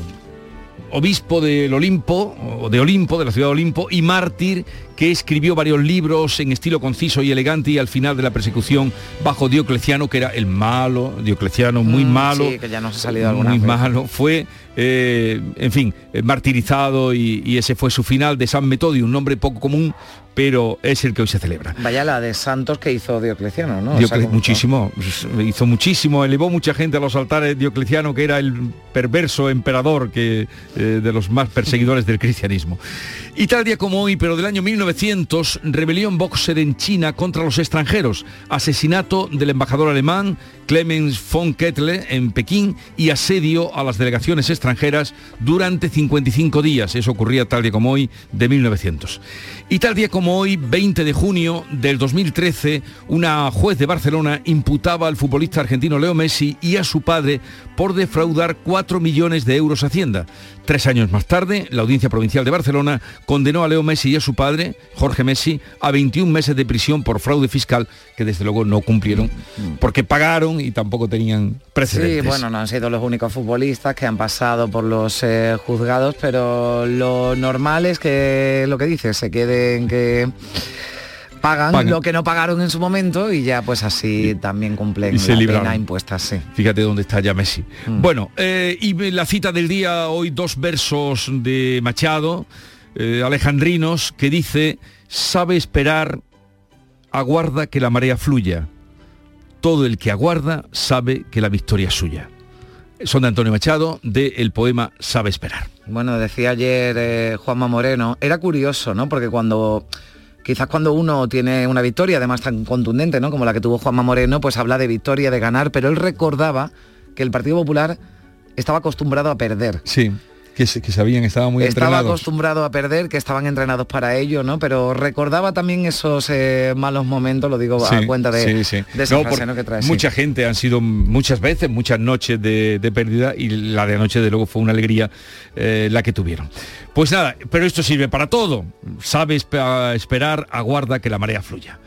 obispo del Olimpo, o de Olimpo, de la ciudad de Olimpo, y mártir que escribió varios libros en estilo conciso y elegante y al final de la persecución bajo Diocleciano, que era el malo, Diocleciano muy Mm, malo, sí, que ya nos ha salido alguna muy vez. malo, fue, eh, en fin, martirizado y, y ese fue su final de San Metodio, un nombre poco común, pero es el que hoy se celebra. Vaya la de santos que hizo Diocleciano, ¿no? O sea, muchísimo, hizo muchísimo, elevó mucha gente a los altares Diocleciano, que era el perverso emperador que, eh, de los más perseguidores del cristianismo. Y tal día como hoy, pero del año 1900, rebelión boxer en China contra los extranjeros, asesinato del embajador alemán Clemens von Kettle en Pekín y asedio a las delegaciones extranjeras durante 55 días. Eso ocurría tal día como hoy de 1900. Y tal día como hoy, 20 de junio del 2013, una juez de Barcelona imputaba al futbolista argentino Leo Messi y a su padre por defraudar 4 millones de euros a Hacienda. Tres años más tarde, la Audiencia Provincial de Barcelona condenó a Leo Messi y a su padre, Jorge Messi, a 21 meses de prisión por fraude fiscal, que desde luego no cumplieron, porque pagaron y tampoco tenían precedentes. Sí, bueno, no han sido los únicos futbolistas que han pasado por los eh, juzgados, pero lo normal es que lo que dices, se queden que pagan, lo que no pagaron en su momento y ya pues así también cumplen y se la libraron. pena impuesta, sí. Fíjate dónde está ya Messi. Mm. Bueno, eh, y la cita del día, hoy dos versos de Machado, eh, alejandrinos, que dice, sabe esperar, aguarda que la marea fluya. Todo el que aguarda sabe que la victoria es suya. Son de Antonio Machado, del poema Sabe esperar. Bueno, decía ayer eh, Juanma Moreno, era curioso, ¿no? Porque cuando quizás cuando uno tiene una victoria, además tan contundente, ¿no? Como la que tuvo Juanma Moreno, pues habla de victoria, de ganar, pero él recordaba que el Partido Popular estaba acostumbrado a perder. Sí, que, se- que sabían, estaban muy estaba entrenados. acostumbrado a perder, que estaban entrenados para ello, ¿no? Pero recordaba también esos eh, malos momentos, lo digo a cuenta de, sí, sí. de esa No, frase, por- ¿no? que trae. mucha gente han sido muchas veces, muchas noches de, de pérdida y la de anoche de luego fue una alegría eh, la que tuvieron. Pues nada, pero esto sirve para todo. Sabe espe- esperar, aguarda que la marea fluya.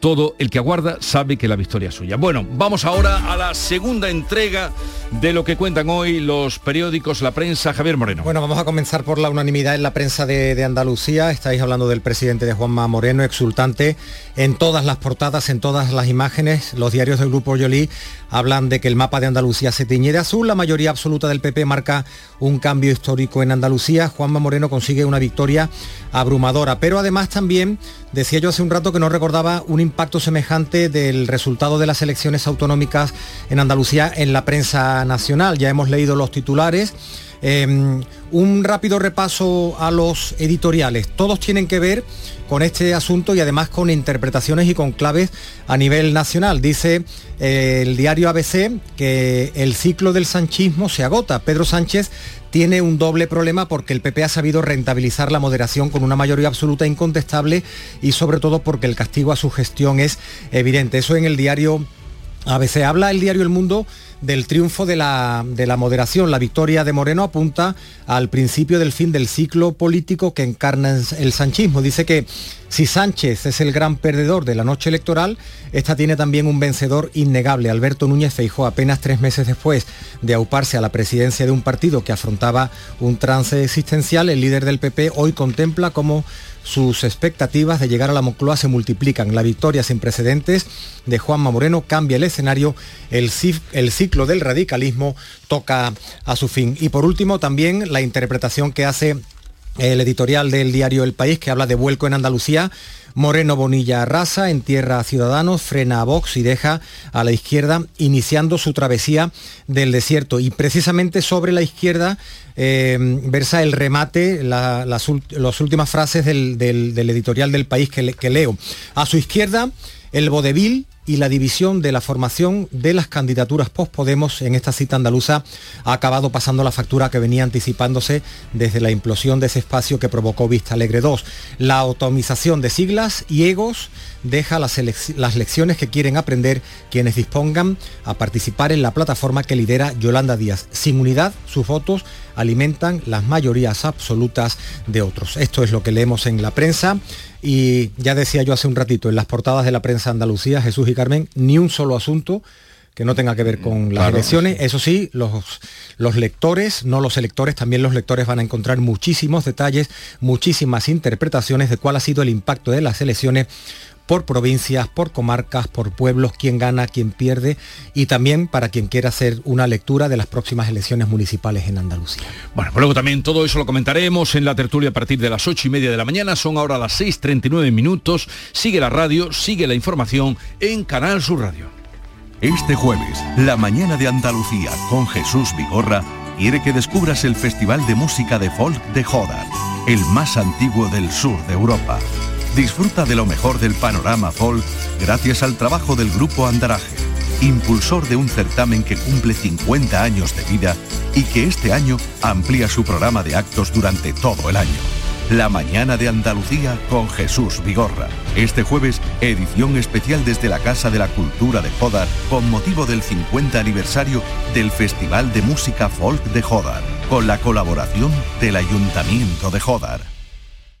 Todo el que aguarda sabe que la victoria es suya. Bueno, vamos ahora a la segunda entrega de lo que cuentan hoy los periódicos, la prensa. Javier Moreno. Bueno, vamos a comenzar por la unanimidad en la prensa de, Andalucía. Estáis hablando del presidente de Juanma Moreno, exultante en todas las portadas, en todas las imágenes. Los diarios del Grupo Yolí hablan de que el mapa de Andalucía se tiñe de azul. La mayoría absoluta del PP marca un cambio histórico en Andalucía. Juanma Moreno consigue una victoria abrumadora. Pero además también, decía yo hace un rato que no recordaba un impacto semejante del resultado de las elecciones autonómicas en Andalucía en la prensa nacional. Ya hemos leído los titulares. Eh, un rápido repaso a los editoriales. Todos tienen que ver con este asunto y además con interpretaciones y con claves a nivel nacional. Dice eh, el diario ABC que el ciclo del sanchismo se agota. Pedro Sánchez tiene un doble problema porque el PP ha sabido rentabilizar la moderación con una mayoría absoluta incontestable y sobre todo porque el castigo a su gestión es evidente. Eso en el diario ABC. Habla el diario El Mundo del triunfo de la, de la moderación. La victoria de Moreno apunta al principio del fin del ciclo político que encarna el sanchismo. Dice que si Sánchez es el gran perdedor de la noche electoral, esta tiene también un vencedor innegable. Alberto Núñez Feijó, apenas tres meses después de auparse a la presidencia de un partido que afrontaba un trance existencial, el líder del PP hoy contempla cómo sus expectativas de llegar a la Moncloa se multiplican. La victoria sin precedentes de Juanma Moreno cambia el escenario, el, el ciclo del radicalismo toca a su fin. Y por último también la interpretación que hace el editorial del diario El País, que habla de vuelco en Andalucía. Moreno Bonilla arrasa, entierra a Ciudadanos, frena a Vox y deja a la izquierda iniciando su travesía del desierto. Y precisamente sobre la izquierda eh, versa el remate, la- las, últimas frases del, editorial del País que leo. A su izquierda, el vodevil y la división de la formación de las candidaturas post-Podemos en esta cita andaluza ha acabado pasando la factura que venía anticipándose desde la implosión de ese espacio que provocó Vista Alegre 2. La atomización de siglas y egos deja las, las lecciones que quieren aprender quienes dispongan a participar en la plataforma que lidera Yolanda Díaz. Sin unidad, sus votos alimentan las mayorías absolutas de otros. Esto es lo que leemos en la prensa y ya decía yo hace un ratito, en las portadas de la prensa Andalucía, Jesús y Carmen, ni un solo asunto que no tenga que ver con las Claro. elecciones. Eso sí, los, los lectores, no los electores, también los lectores van a encontrar muchísimos detalles, muchísimas interpretaciones de cuál ha sido el impacto de las elecciones por provincias, por comarcas, por pueblos, quién gana, quién pierde y también para quien quiera hacer una lectura de las próximas elecciones municipales en Andalucía. Bueno, pues luego también todo eso lo comentaremos en la tertulia a partir de las ocho y media de la mañana. Son ahora las 6.39 minutos. Sigue la radio, sigue la información en Canal Sur Radio. Este jueves, la mañana de Andalucía con Jesús Vigorra quiere que descubras el Festival de Música de Folk de Jodar, el más antiguo del sur de Europa. Disfruta de lo mejor del panorama folk gracias al trabajo del grupo Andaraje. impulsor de un certamen que cumple 50 años de vida y que este año amplía su programa de actos durante todo el año. La mañana de Andalucía con Jesús Vigorra. Este jueves, edición especial desde la Casa de la Cultura de Jodar con motivo del 50 aniversario del Festival de Música Folk de Jodar, con la colaboración del Ayuntamiento de Jodar.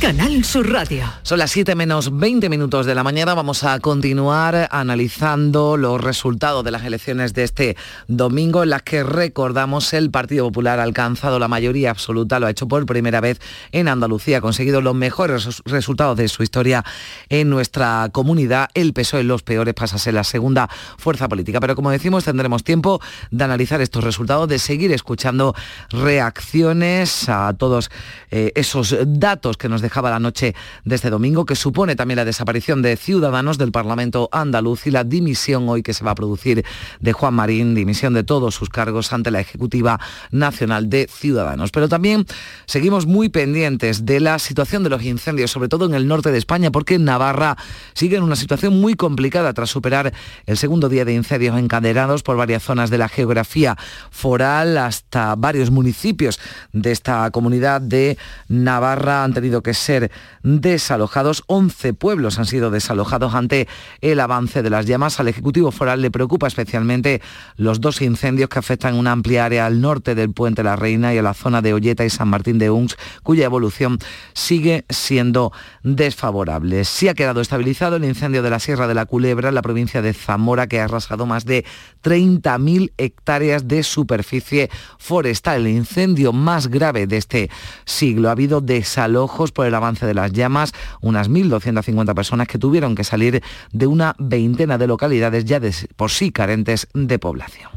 Canal Sur Radio. Son las 7 menos 20 minutos de la mañana. Vamos a continuar analizando los resultados de las elecciones de este domingo en las que recordamos el Partido Popular ha alcanzado la mayoría absoluta, lo ha hecho por primera vez en Andalucía, ha conseguido los mejores resultados de su historia en nuestra comunidad. El PSOE los peores pasa a ser la segunda fuerza política. Pero como decimos, tendremos tiempo de analizar estos resultados, de seguir escuchando reacciones a todos eh, esos datos que nos dejaba la noche de este domingo, que supone también la desaparición de ciudadanos del Parlamento andaluz y la dimisión hoy que se va a producir de Juan Marín, dimisión de todos sus cargos ante la Ejecutiva Nacional de Ciudadanos. Pero también seguimos muy pendientes de la situación de los incendios, sobre todo en el norte de España, porque Navarra sigue en una situación muy complicada tras superar el segundo día de incendios encadenados por varias zonas de la geografía foral hasta varios municipios de esta comunidad de Navarra han tenido que ser desalojados. 11 pueblos han sido desalojados ante el avance de las llamas. Al Ejecutivo Foral le preocupa especialmente los dos incendios que afectan una amplia área al norte del Puente La Reina y a la zona de Olleta y San Martín de Uns, cuya evolución sigue siendo desfavorable. Sí ha quedado estabilizado el incendio de la Sierra de la Culebra en la provincia de Zamora, que ha arrasado más de 30.000 hectáreas de superficie forestal. El incendio más grave de este siglo. Ha habido desalojos por el avance de las llamas, unas 1.250 personas que tuvieron que salir de una veintena de localidades ya de por sí carentes de población.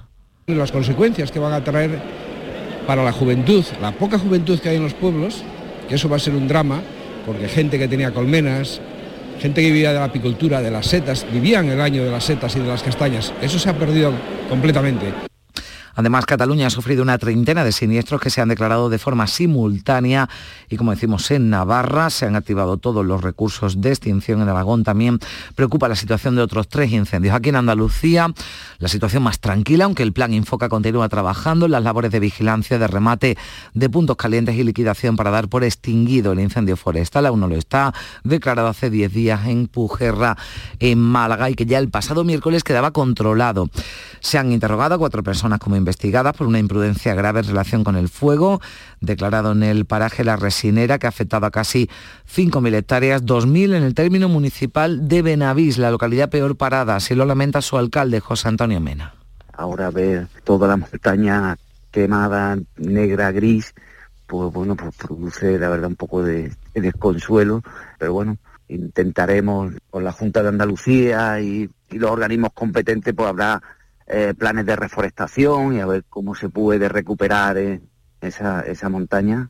Las consecuencias que van a traer para la juventud, la poca juventud que hay en los pueblos, que eso va a ser un drama, porque gente que tenía colmenas, gente que vivía de la apicultura, de las setas, vivían el año de las setas y de las castañas, eso se ha perdido completamente. Además, Cataluña ha sufrido una treintena de siniestros que se han declarado de forma simultánea y, como decimos, en Navarra se han activado todos los recursos de extinción. En Aragón también preocupa la situación de otros tres incendios. Aquí en Andalucía, la situación más tranquila, aunque el plan Infoca continúa trabajando en las labores de vigilancia, de remate de puntos calientes y liquidación para dar por extinguido el incendio forestal. Aún no lo está, declarado hace 10 días en Pujerra, en Málaga, y que ya el pasado miércoles quedaba controlado. Se han interrogado a cuatro personas como investigadas por una imprudencia grave en relación con el fuego, declarado en el paraje La Resinera, que ha afectado a casi 5.000 hectáreas, 2.000 en el término municipal de Benavís, la localidad peor parada, así lo lamenta su alcalde, José Antonio Mena. Ahora ver toda la montaña quemada, negra, gris, pues bueno, pues produce la verdad un poco de, de desconsuelo, pero bueno, intentaremos con la Junta de Andalucía y, y los organismos competentes, pues habrá eh, planes de reforestación y a ver cómo se puede recuperar eh, esa, esa montaña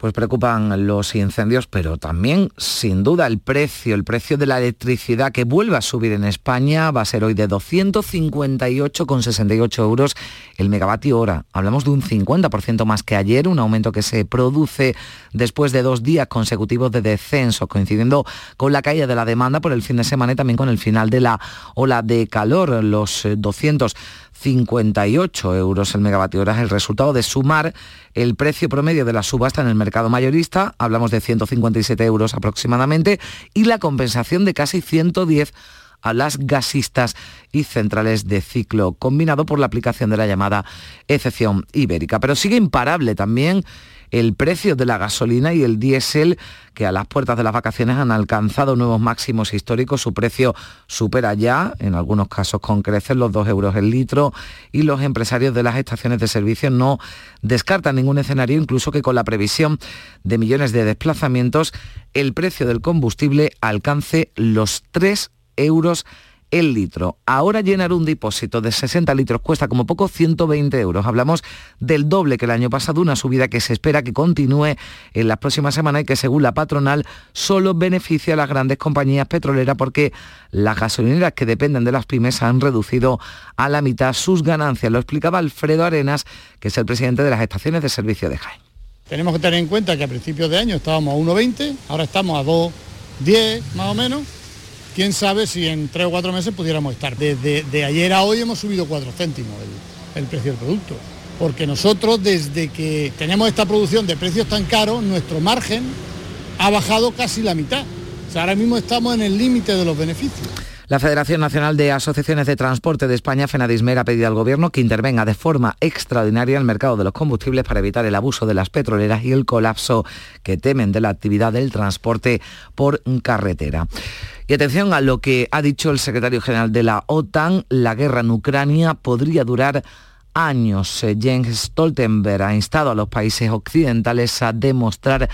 pues preocupan los incendios, pero también, sin duda, el precio, el precio de la electricidad que vuelve a subir en España va a ser hoy de 258,68 euros el megavatio hora. Hablamos de un 50% más que ayer, un aumento que se produce después de dos días consecutivos de descenso, coincidiendo con la caída de la demanda por el fin de semana y también con el final de la ola de calor, los 200 58 euros el megavatio hora es el resultado de sumar el precio promedio de la subasta en el mercado mayorista, hablamos de 157 euros aproximadamente, y la compensación de casi 110 a las gasistas y centrales de ciclo combinado por la aplicación de la llamada excepción ibérica. Pero sigue imparable también el precio de la gasolina y el diésel, que a las puertas de las vacaciones han alcanzado nuevos máximos históricos. Su precio supera ya, en algunos casos con creces, los 2 euros el litro y los empresarios de las estaciones de servicio no descartan ningún escenario, incluso que con la previsión de millones de desplazamientos, el precio del combustible alcance los 3 euros el litro. Ahora llenar un depósito de 60 litros cuesta como poco 120 euros. Hablamos del doble que el año pasado, una subida que se espera que continúe en las próximas semanas y que según la patronal solo beneficia a las grandes compañías petroleras porque las gasolineras que dependen de las pymes han reducido a la mitad sus ganancias. Lo explicaba Alfredo Arenas, que es el presidente de las estaciones de servicio de Jaén. Tenemos que tener en cuenta que a principios de año estábamos a 1,20, ahora estamos a 2,10 más o menos quién sabe si en tres o cuatro meses pudiéramos estar. Desde de ayer a hoy hemos subido cuatro céntimos el, precio del producto. Porque nosotros desde que tenemos esta producción de precios tan caros, nuestro margen ha bajado casi la mitad. O sea, ahora mismo estamos en el límite de los beneficios. La Federación Nacional de Asociaciones de Transporte de España, FENADISMER, ha pedido al Gobierno que intervenga de forma extraordinaria el mercado de los combustibles para evitar el abuso de las petroleras y el colapso que temen de la actividad del transporte por carretera. Y atención a lo que ha dicho el secretario general de la OTAN, la guerra en Ucrania podría durar años. Jens Stoltenberg ha instado a los países occidentales a demostrar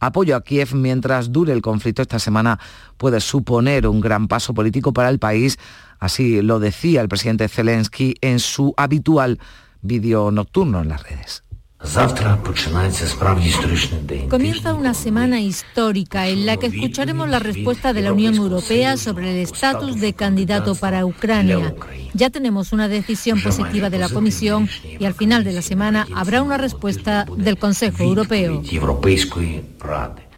apoyo a Kiev mientras dure el conflicto. Esta semana puede suponer un gran paso político para el país. Así lo decía el presidente Zelensky en su habitual vídeo nocturno en las redes. Comienza una semana histórica en la que escucharemos la respuesta de la Unión Europea sobre el estatus de candidato para Ucrania. Ya tenemos una decisión positiva de la Comisión y al final de la semana habrá una respuesta del Consejo Europeo.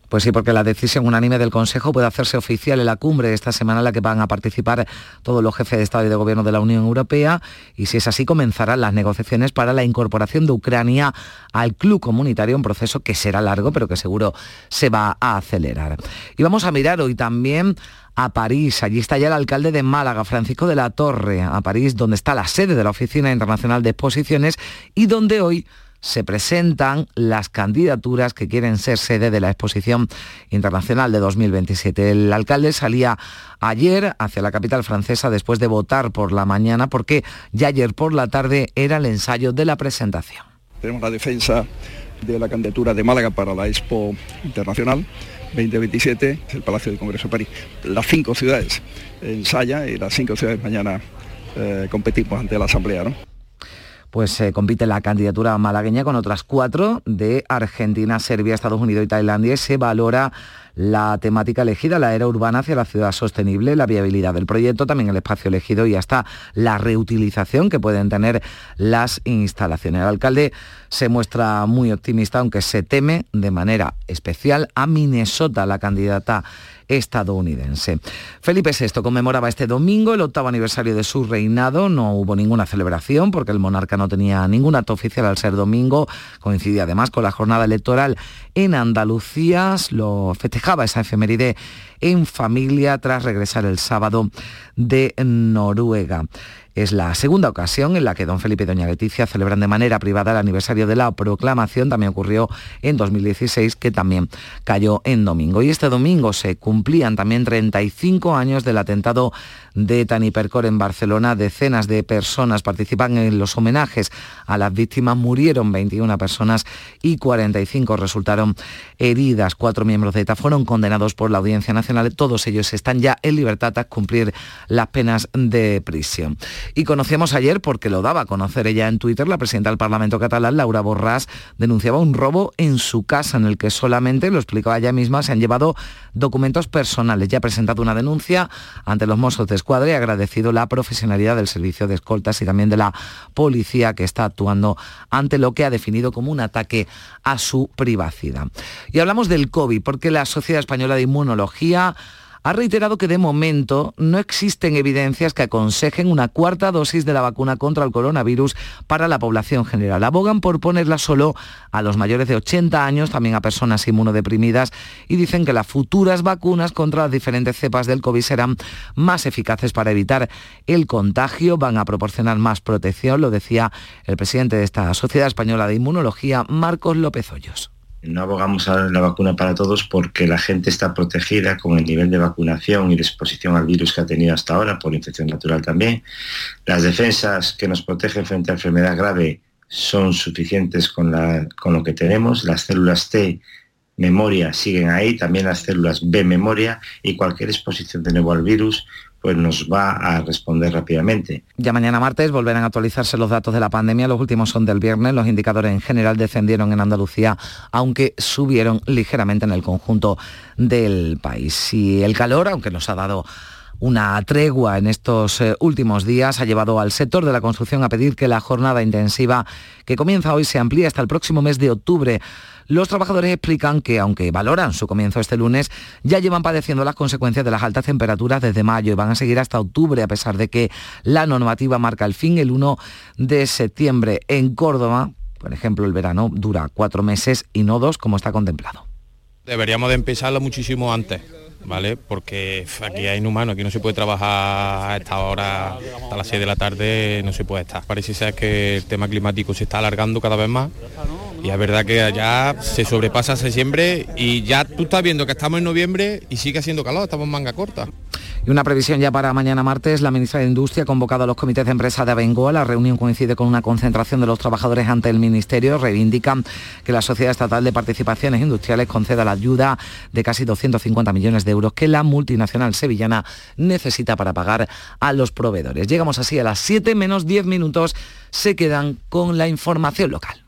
Pues sí, porque la decisión unánime del Consejo puede hacerse oficial en la cumbre esta semana en la que van a participar todos los jefes de Estado y de Gobierno de la Unión Europea y si es así comenzarán las negociaciones para la incorporación de Ucrania al club comunitario, un proceso que será largo pero que seguro se va a acelerar. Y vamos a mirar hoy también a París. Allí está ya el alcalde de Málaga, Francisco de la Torre, a París, donde está la sede de la Oficina Internacional de Exposiciones y donde hoy se presentan las candidaturas que quieren ser sede de la Exposición Internacional de 2027. El alcalde salía ayer hacia la capital francesa después de votar por la mañana porque ya ayer por la tarde era el ensayo de la presentación. Tenemos la defensa de la candidatura de Málaga para la Expo Internacional 2027, el Palacio del Congreso de París. Las cinco ciudades ensayan y las cinco ciudades mañana eh, competimos ante la Asamblea. Pues se compite la candidatura malagueña con otras cuatro de Argentina, Serbia, Estados Unidos y Tailandia y se valora la temática elegida, la era urbana hacia la ciudad sostenible, la viabilidad del proyecto, también el espacio elegido y hasta la reutilización que pueden tener las instalaciones. El alcalde se muestra muy optimista, aunque se teme de manera especial a Minnesota, la candidata estadounidense. Felipe VI conmemoraba este domingo el octavo aniversario de su reinado. No hubo ninguna celebración porque el monarca no tenía ningún acto oficial al ser domingo. Coincidía además con la jornada electoral en Andalucía. Lo festejaba esa efeméride en familia tras regresar el sábado de Noruega. Es la segunda ocasión en la que don Felipe y doña Leticia celebran de manera privada el aniversario de la proclamación. También ocurrió en 2016, que también cayó en domingo. Y este domingo se cumplían también 35 años del atentado de Tanipercor en Barcelona. Decenas de personas participan en los homenajes a las víctimas. Murieron 21 personas y 45 resultaron heridas. Cuatro miembros de ETA fueron condenados por la Audiencia Nacional. Todos ellos están ya en libertad a cumplir las penas de prisión. Y conocíamos ayer, porque lo daba a conocer ella en Twitter, la presidenta del Parlamento catalán, Laura Borràs, denunciaba un robo en su casa en el que solamente, lo explicaba ella misma, se han llevado documentos personales. Ya ha presentado una denuncia ante los Mossos de Escuadra y ha agradecido la profesionalidad del servicio de escoltas y también de la policía que está actuando ante lo que ha definido como un ataque a su privacidad. Y hablamos del COVID, porque la Sociedad Española de Inmunología ha reiterado que de momento no existen evidencias que aconsejen una cuarta dosis de la vacuna contra el coronavirus para la población general. Abogan por ponerla solo a los mayores de 80 años, también a personas inmunodeprimidas y dicen que las futuras vacunas contra las diferentes cepas del COVID serán más eficaces para evitar el contagio, van a proporcionar más protección, lo decía el presidente de esta Sociedad Española de Inmunología, Marcos López Hoyos. No abogamos a la vacuna para todos porque la gente está protegida con el nivel de vacunación y de exposición al virus que ha tenido hasta ahora, por infección natural también. Las defensas que nos protegen frente a enfermedad grave son suficientes con, con lo que tenemos. Las células T memoria siguen ahí, también las células B memoria y cualquier exposición de nuevo al virus pues nos va a responder rápidamente. Ya mañana martes volverán a actualizarse los datos de la pandemia. Los últimos son del viernes. Los indicadores en general descendieron en Andalucía, aunque subieron ligeramente en el conjunto del país. Y el calor, aunque nos ha dado una tregua en estos eh, últimos días ha llevado al sector de la construcción a pedir que la jornada intensiva que comienza hoy se amplíe hasta el próximo mes de octubre. Los trabajadores explican que, aunque valoran su comienzo este lunes, ya llevan padeciendo las consecuencias de las altas temperaturas desde mayo y van a seguir hasta octubre, a pesar de que la normativa marca el fin el 1 de septiembre. En Córdoba, por ejemplo, el verano dura cuatro meses y no dos, como está contemplado. Deberíamos de empezarlo muchísimo antes. ¿Vale? Porque aquí hay inhumano, aquí no se puede trabajar a esta hora, hasta las 6 de la tarde no se puede estar. Parece ser que el tema climático se está alargando cada vez más y es verdad que allá se sobrepasa septiembre y ya tú estás viendo que estamos en noviembre y sigue haciendo calor, estamos en manga corta. Y una previsión ya para mañana martes, la ministra de Industria ha convocado a los comités de empresa de Abengoa. La reunión coincide con una concentración de los trabajadores ante el Ministerio. Reivindican que la Sociedad Estatal de Participaciones Industriales conceda la ayuda de casi 250 millones de euros que la multinacional sevillana necesita para pagar a los proveedores. Llegamos así a las 7 menos 10 minutos. Se quedan con la información local.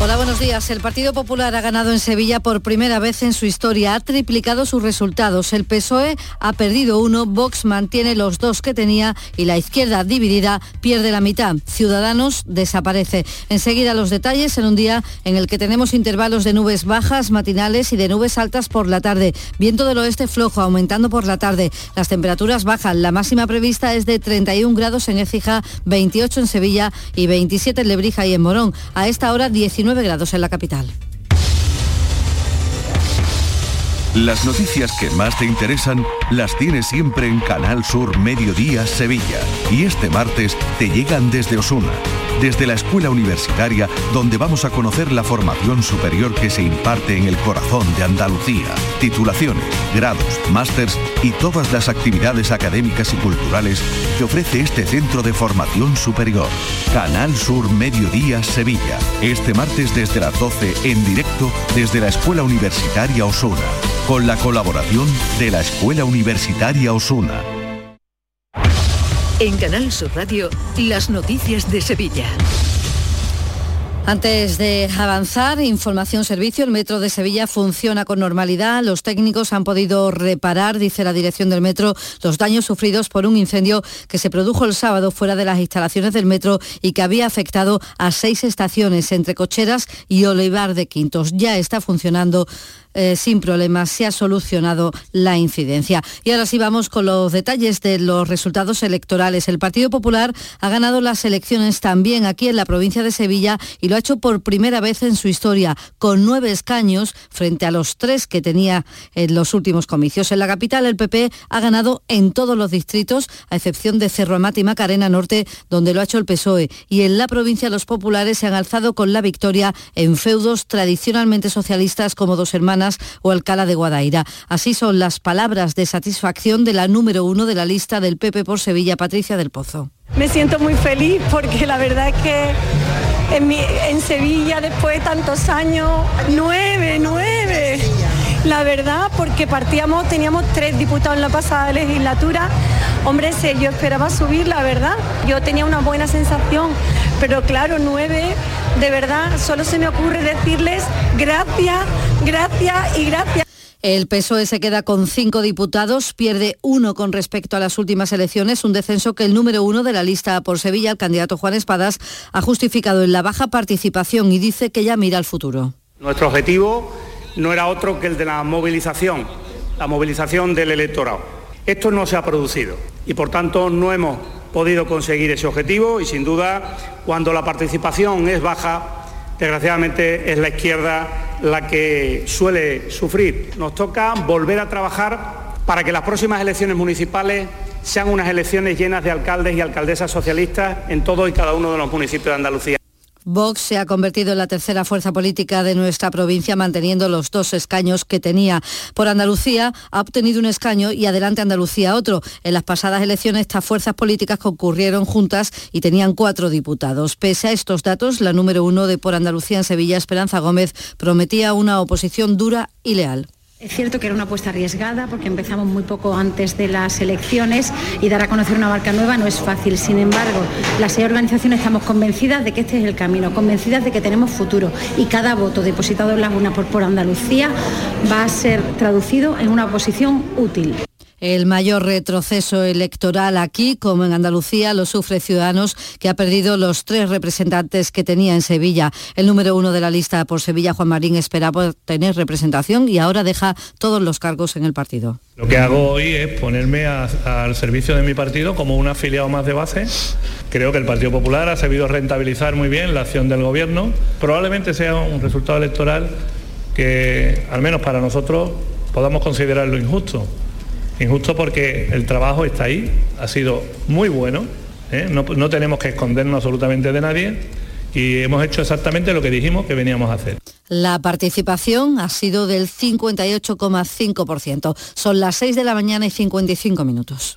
Hola, buenos días. El Partido Popular ha ganado en Sevilla por primera vez en su historia. Ha triplicado sus resultados. El PSOE ha perdido uno, Vox mantiene los dos que tenía y la izquierda dividida pierde la mitad. Ciudadanos desaparece. Enseguida los detalles en un día en el que tenemos intervalos de nubes bajas matinales y de nubes altas por la tarde. Viento del oeste flojo aumentando por la tarde. Las temperaturas bajan. La máxima prevista es de 31 grados en Écija, 28 en Sevilla y 27 en Lebrija y en Morón. A esta hora 19 grados en la capital. Las noticias que más te interesan las tienes siempre en Canal Sur Mediodía Sevilla. Y este martes te llegan desde Osuna, desde la Escuela Universitaria, donde vamos a conocer la formación superior que se imparte en el corazón de Andalucía. Titulaciones, grados, másters y todas las actividades académicas y culturales que ofrece este centro de formación superior. Canal Sur Mediodía Sevilla. Este martes desde las 12 en directo desde la Escuela Universitaria Osuna con la colaboración de la Escuela Universitaria Osuna. En Canal Sur Radio, las noticias de Sevilla. Antes de avanzar, información servicio, el metro de Sevilla funciona con normalidad. Los técnicos han podido reparar, dice la dirección del metro, los daños sufridos por un incendio que se produjo el sábado fuera de las instalaciones del metro y que había afectado a seis estaciones entre Cocheras y Olivar de Quintos. Ya está funcionando eh, sin problemas se ha solucionado la incidencia. Y ahora sí vamos con los detalles de los resultados electorales. El Partido Popular ha ganado las elecciones también aquí en la provincia de Sevilla y lo ha hecho por primera vez en su historia, con nueve escaños frente a los tres que tenía en los últimos comicios. En la capital el PP ha ganado en todos los distritos, a excepción de Cerro Amate y Macarena Norte, donde lo ha hecho el PSOE. Y en la provincia los populares se han alzado con la victoria en feudos tradicionalmente socialistas como Dos Hermanas o Alcalá de Guadaira. Así son las palabras de satisfacción de la número uno de la lista del PP por Sevilla, Patricia del Pozo. Me siento muy feliz porque la verdad es que en, en Sevilla, después de tantos años, nueve, nueve. La verdad, porque partíamos, teníamos tres diputados en la pasada legislatura. Hombre, yo esperaba subir, la verdad. Yo tenía una buena sensación, pero claro, nueve, de verdad, solo se me ocurre decirles gracias, gracias y gracias. El PSOE se queda con cinco diputados, pierde uno con respecto a las últimas elecciones, un descenso que el número uno de la lista por Sevilla, el candidato Juan Espadas, ha justificado en la baja participación y dice que ya mira al futuro. Nuestro objetivo no era otro que el de la movilización, la movilización del electorado. Esto no se ha producido y por tanto no hemos podido conseguir ese objetivo y sin duda cuando la participación es baja, desgraciadamente es la izquierda la que suele sufrir. Nos toca volver a trabajar para que las próximas elecciones municipales sean unas elecciones llenas de alcaldes y alcaldesas socialistas en todo y cada uno de los municipios de Andalucía. Vox se ha convertido en la tercera fuerza política de nuestra provincia, manteniendo los dos escaños que tenía. Por Andalucía ha obtenido un escaño y adelante Andalucía otro. En las pasadas elecciones estas fuerzas políticas concurrieron juntas y tenían cuatro diputados. Pese a estos datos, la número uno de Por Andalucía en Sevilla, Esperanza Gómez, prometía una oposición dura y leal. Es cierto que era una apuesta arriesgada porque empezamos muy poco antes de las elecciones y dar a conocer una marca nueva no es fácil. Sin embargo, las seis organizaciones estamos convencidas de que este es el camino, convencidas de que tenemos futuro y cada voto depositado en la urnas por, por Andalucía va a ser traducido en una oposición útil. El mayor retroceso electoral aquí, como en Andalucía, lo sufre Ciudadanos, que ha perdido los tres representantes que tenía en Sevilla. El número uno de la lista por Sevilla, Juan Marín, esperaba tener representación y ahora deja todos los cargos en el partido. Lo que hago hoy es ponerme al servicio de mi partido como un afiliado más de base. Creo que el Partido Popular ha sabido rentabilizar muy bien la acción del Gobierno. Probablemente sea un resultado electoral que, al menos para nosotros, podamos considerarlo injusto Injusto porque el trabajo está ahí, ha sido muy bueno, ¿eh? no, no tenemos que escondernos absolutamente de nadie y hemos hecho exactamente lo que dijimos que veníamos a hacer. La participación ha sido del 58,5%. Son las 6 de la mañana y 55 minutos.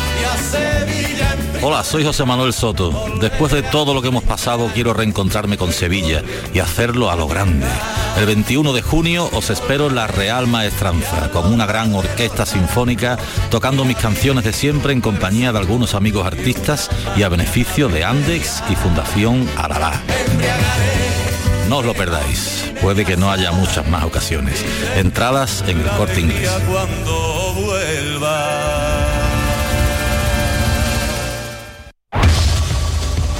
Hola, soy José Manuel Soto. Después de todo lo que hemos pasado, quiero reencontrarme con Sevilla y hacerlo a lo grande. El 21 de junio os espero en la Real Maestranza, con una gran orquesta sinfónica, tocando mis canciones de siempre en compañía de algunos amigos artistas y a beneficio de Andex y Fundación Aralá. No os lo perdáis, puede que no haya muchas más ocasiones. Entradas en el corte inglés.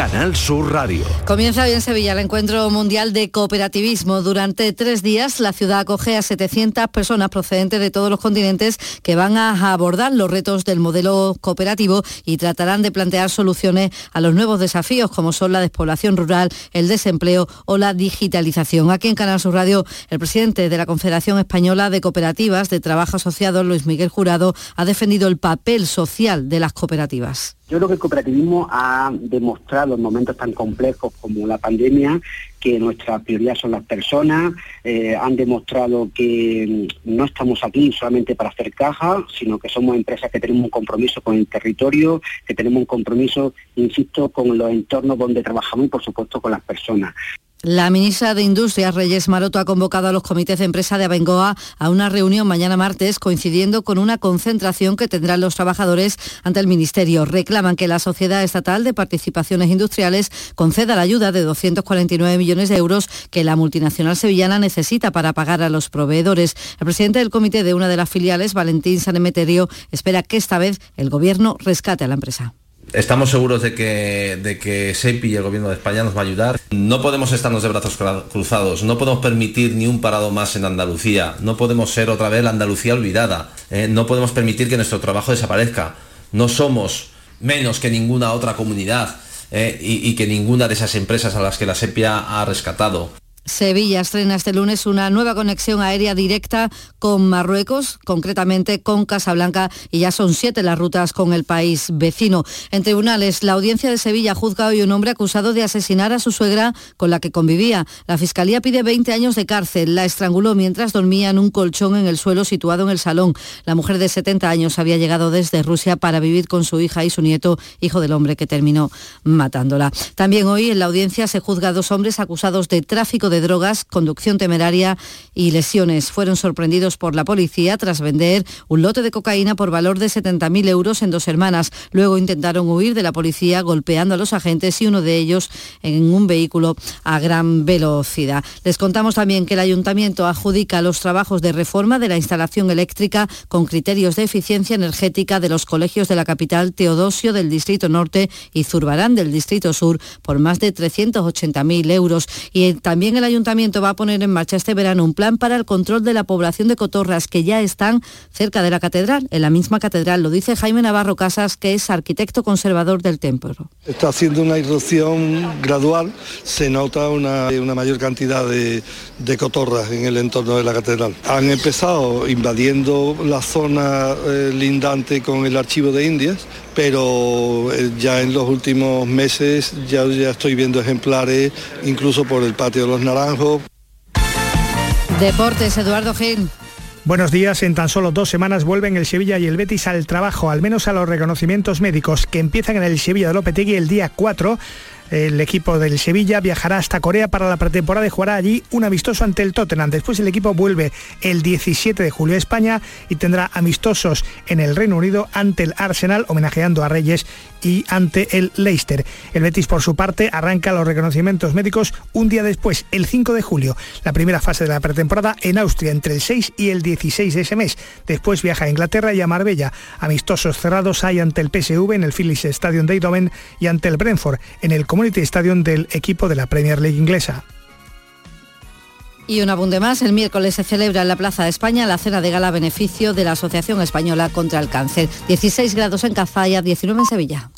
Canal Sur Radio. Comienza hoy en Sevilla el Encuentro Mundial de Cooperativismo. Durante tres días la ciudad acoge a 700 personas procedentes de todos los continentes que van a abordar los retos del modelo cooperativo y tratarán de plantear soluciones a los nuevos desafíos como son la despoblación rural, el desempleo o la digitalización. Aquí en Canal Sur Radio, el presidente de la Confederación Española de Cooperativas de Trabajo Asociado, Luis Miguel Jurado, ha defendido el papel social de las cooperativas. Yo creo que el cooperativismo ha demostrado en momentos tan complejos como la pandemia que nuestra prioridad son las personas, eh, han demostrado que no estamos aquí solamente para hacer caja, sino que somos empresas que tenemos un compromiso con el territorio, que tenemos un compromiso, insisto, con los entornos donde trabajamos y por supuesto con las personas. La ministra de Industrias, Reyes Maroto, ha convocado a los comités de empresa de Abengoa a una reunión mañana martes, coincidiendo con una concentración que tendrán los trabajadores ante el Ministerio. Reclaman que la Sociedad Estatal de Participaciones Industriales conceda la ayuda de 249 millones de euros que la multinacional sevillana necesita para pagar a los proveedores. El presidente del comité de una de las filiales, Valentín Sanemeterio, espera que esta vez el Gobierno rescate a la empresa. Estamos seguros de que, de que SEPI y el Gobierno de España nos va a ayudar. No podemos estarnos de brazos cruzados, no podemos permitir ni un parado más en Andalucía, no podemos ser otra vez la Andalucía olvidada, eh, no podemos permitir que nuestro trabajo desaparezca. No somos menos que ninguna otra comunidad eh, y, y que ninguna de esas empresas a las que la SEPIA ha rescatado. Sevilla estrena este lunes una nueva conexión aérea directa con Marruecos, concretamente con Casablanca, y ya son siete las rutas con el país vecino. En tribunales, la audiencia de Sevilla juzga hoy un hombre acusado de asesinar a su suegra con la que convivía. La fiscalía pide 20 años de cárcel. La estranguló mientras dormía en un colchón en el suelo situado en el salón. La mujer de 70 años había llegado desde Rusia para vivir con su hija y su nieto, hijo del hombre que terminó matándola. También hoy en la audiencia se juzga a dos hombres acusados de tráfico de drogas, conducción temeraria y lesiones. Fueron sorprendidos por la policía tras vender un lote de cocaína por valor de 70.000 euros en dos hermanas. Luego intentaron huir de la policía golpeando a los agentes y uno de ellos en un vehículo a gran velocidad. Les contamos también que el ayuntamiento adjudica los trabajos de reforma de la instalación eléctrica con criterios de eficiencia energética de los colegios de la capital Teodosio del Distrito Norte y Zurbarán del Distrito Sur por más de 380.000 euros. Y también ayuntamiento va a poner en marcha este verano un plan para el control de la población de cotorras que ya están cerca de la catedral, en la misma catedral. Lo dice Jaime Navarro Casas, que es arquitecto conservador del templo. Está haciendo una irrupción gradual, se nota una, mayor cantidad de, cotorras en el entorno de la catedral. Han empezado invadiendo la zona eh, lindante con el archivo de Indias, pero eh, ya en los últimos meses ya, ya estoy viendo ejemplares incluso por el patio de los Naranjos. Deportes, Eduardo Gil. Buenos días. En tan solo dos semanas vuelven el Sevilla y el Betis al trabajo, al menos a los reconocimientos médicos que empiezan en el Sevilla de Lopetegui el día 4 el equipo del Sevilla viajará hasta Corea para la pretemporada y jugará allí un amistoso ante el Tottenham. Después el equipo vuelve el 17 de julio a España y tendrá amistosos en el Reino Unido ante el Arsenal, homenajeando a Reyes y ante el Leicester. El Betis, por su parte, arranca los reconocimientos médicos un día después, el 5 de julio, la primera fase de la pretemporada en Austria, entre el 6 y el 16 de ese mes. Después viaja a Inglaterra y a Marbella. Amistosos cerrados hay ante el PSV en el Phillies Stadium de Eindhoven y ante el Brentford en el Community Stadium del equipo de la Premier League inglesa. Y un abunde más, el miércoles se celebra en la Plaza de España la cena de gala beneficio de la Asociación Española contra el Cáncer. 16 grados en Cazalla, 19 en Sevilla.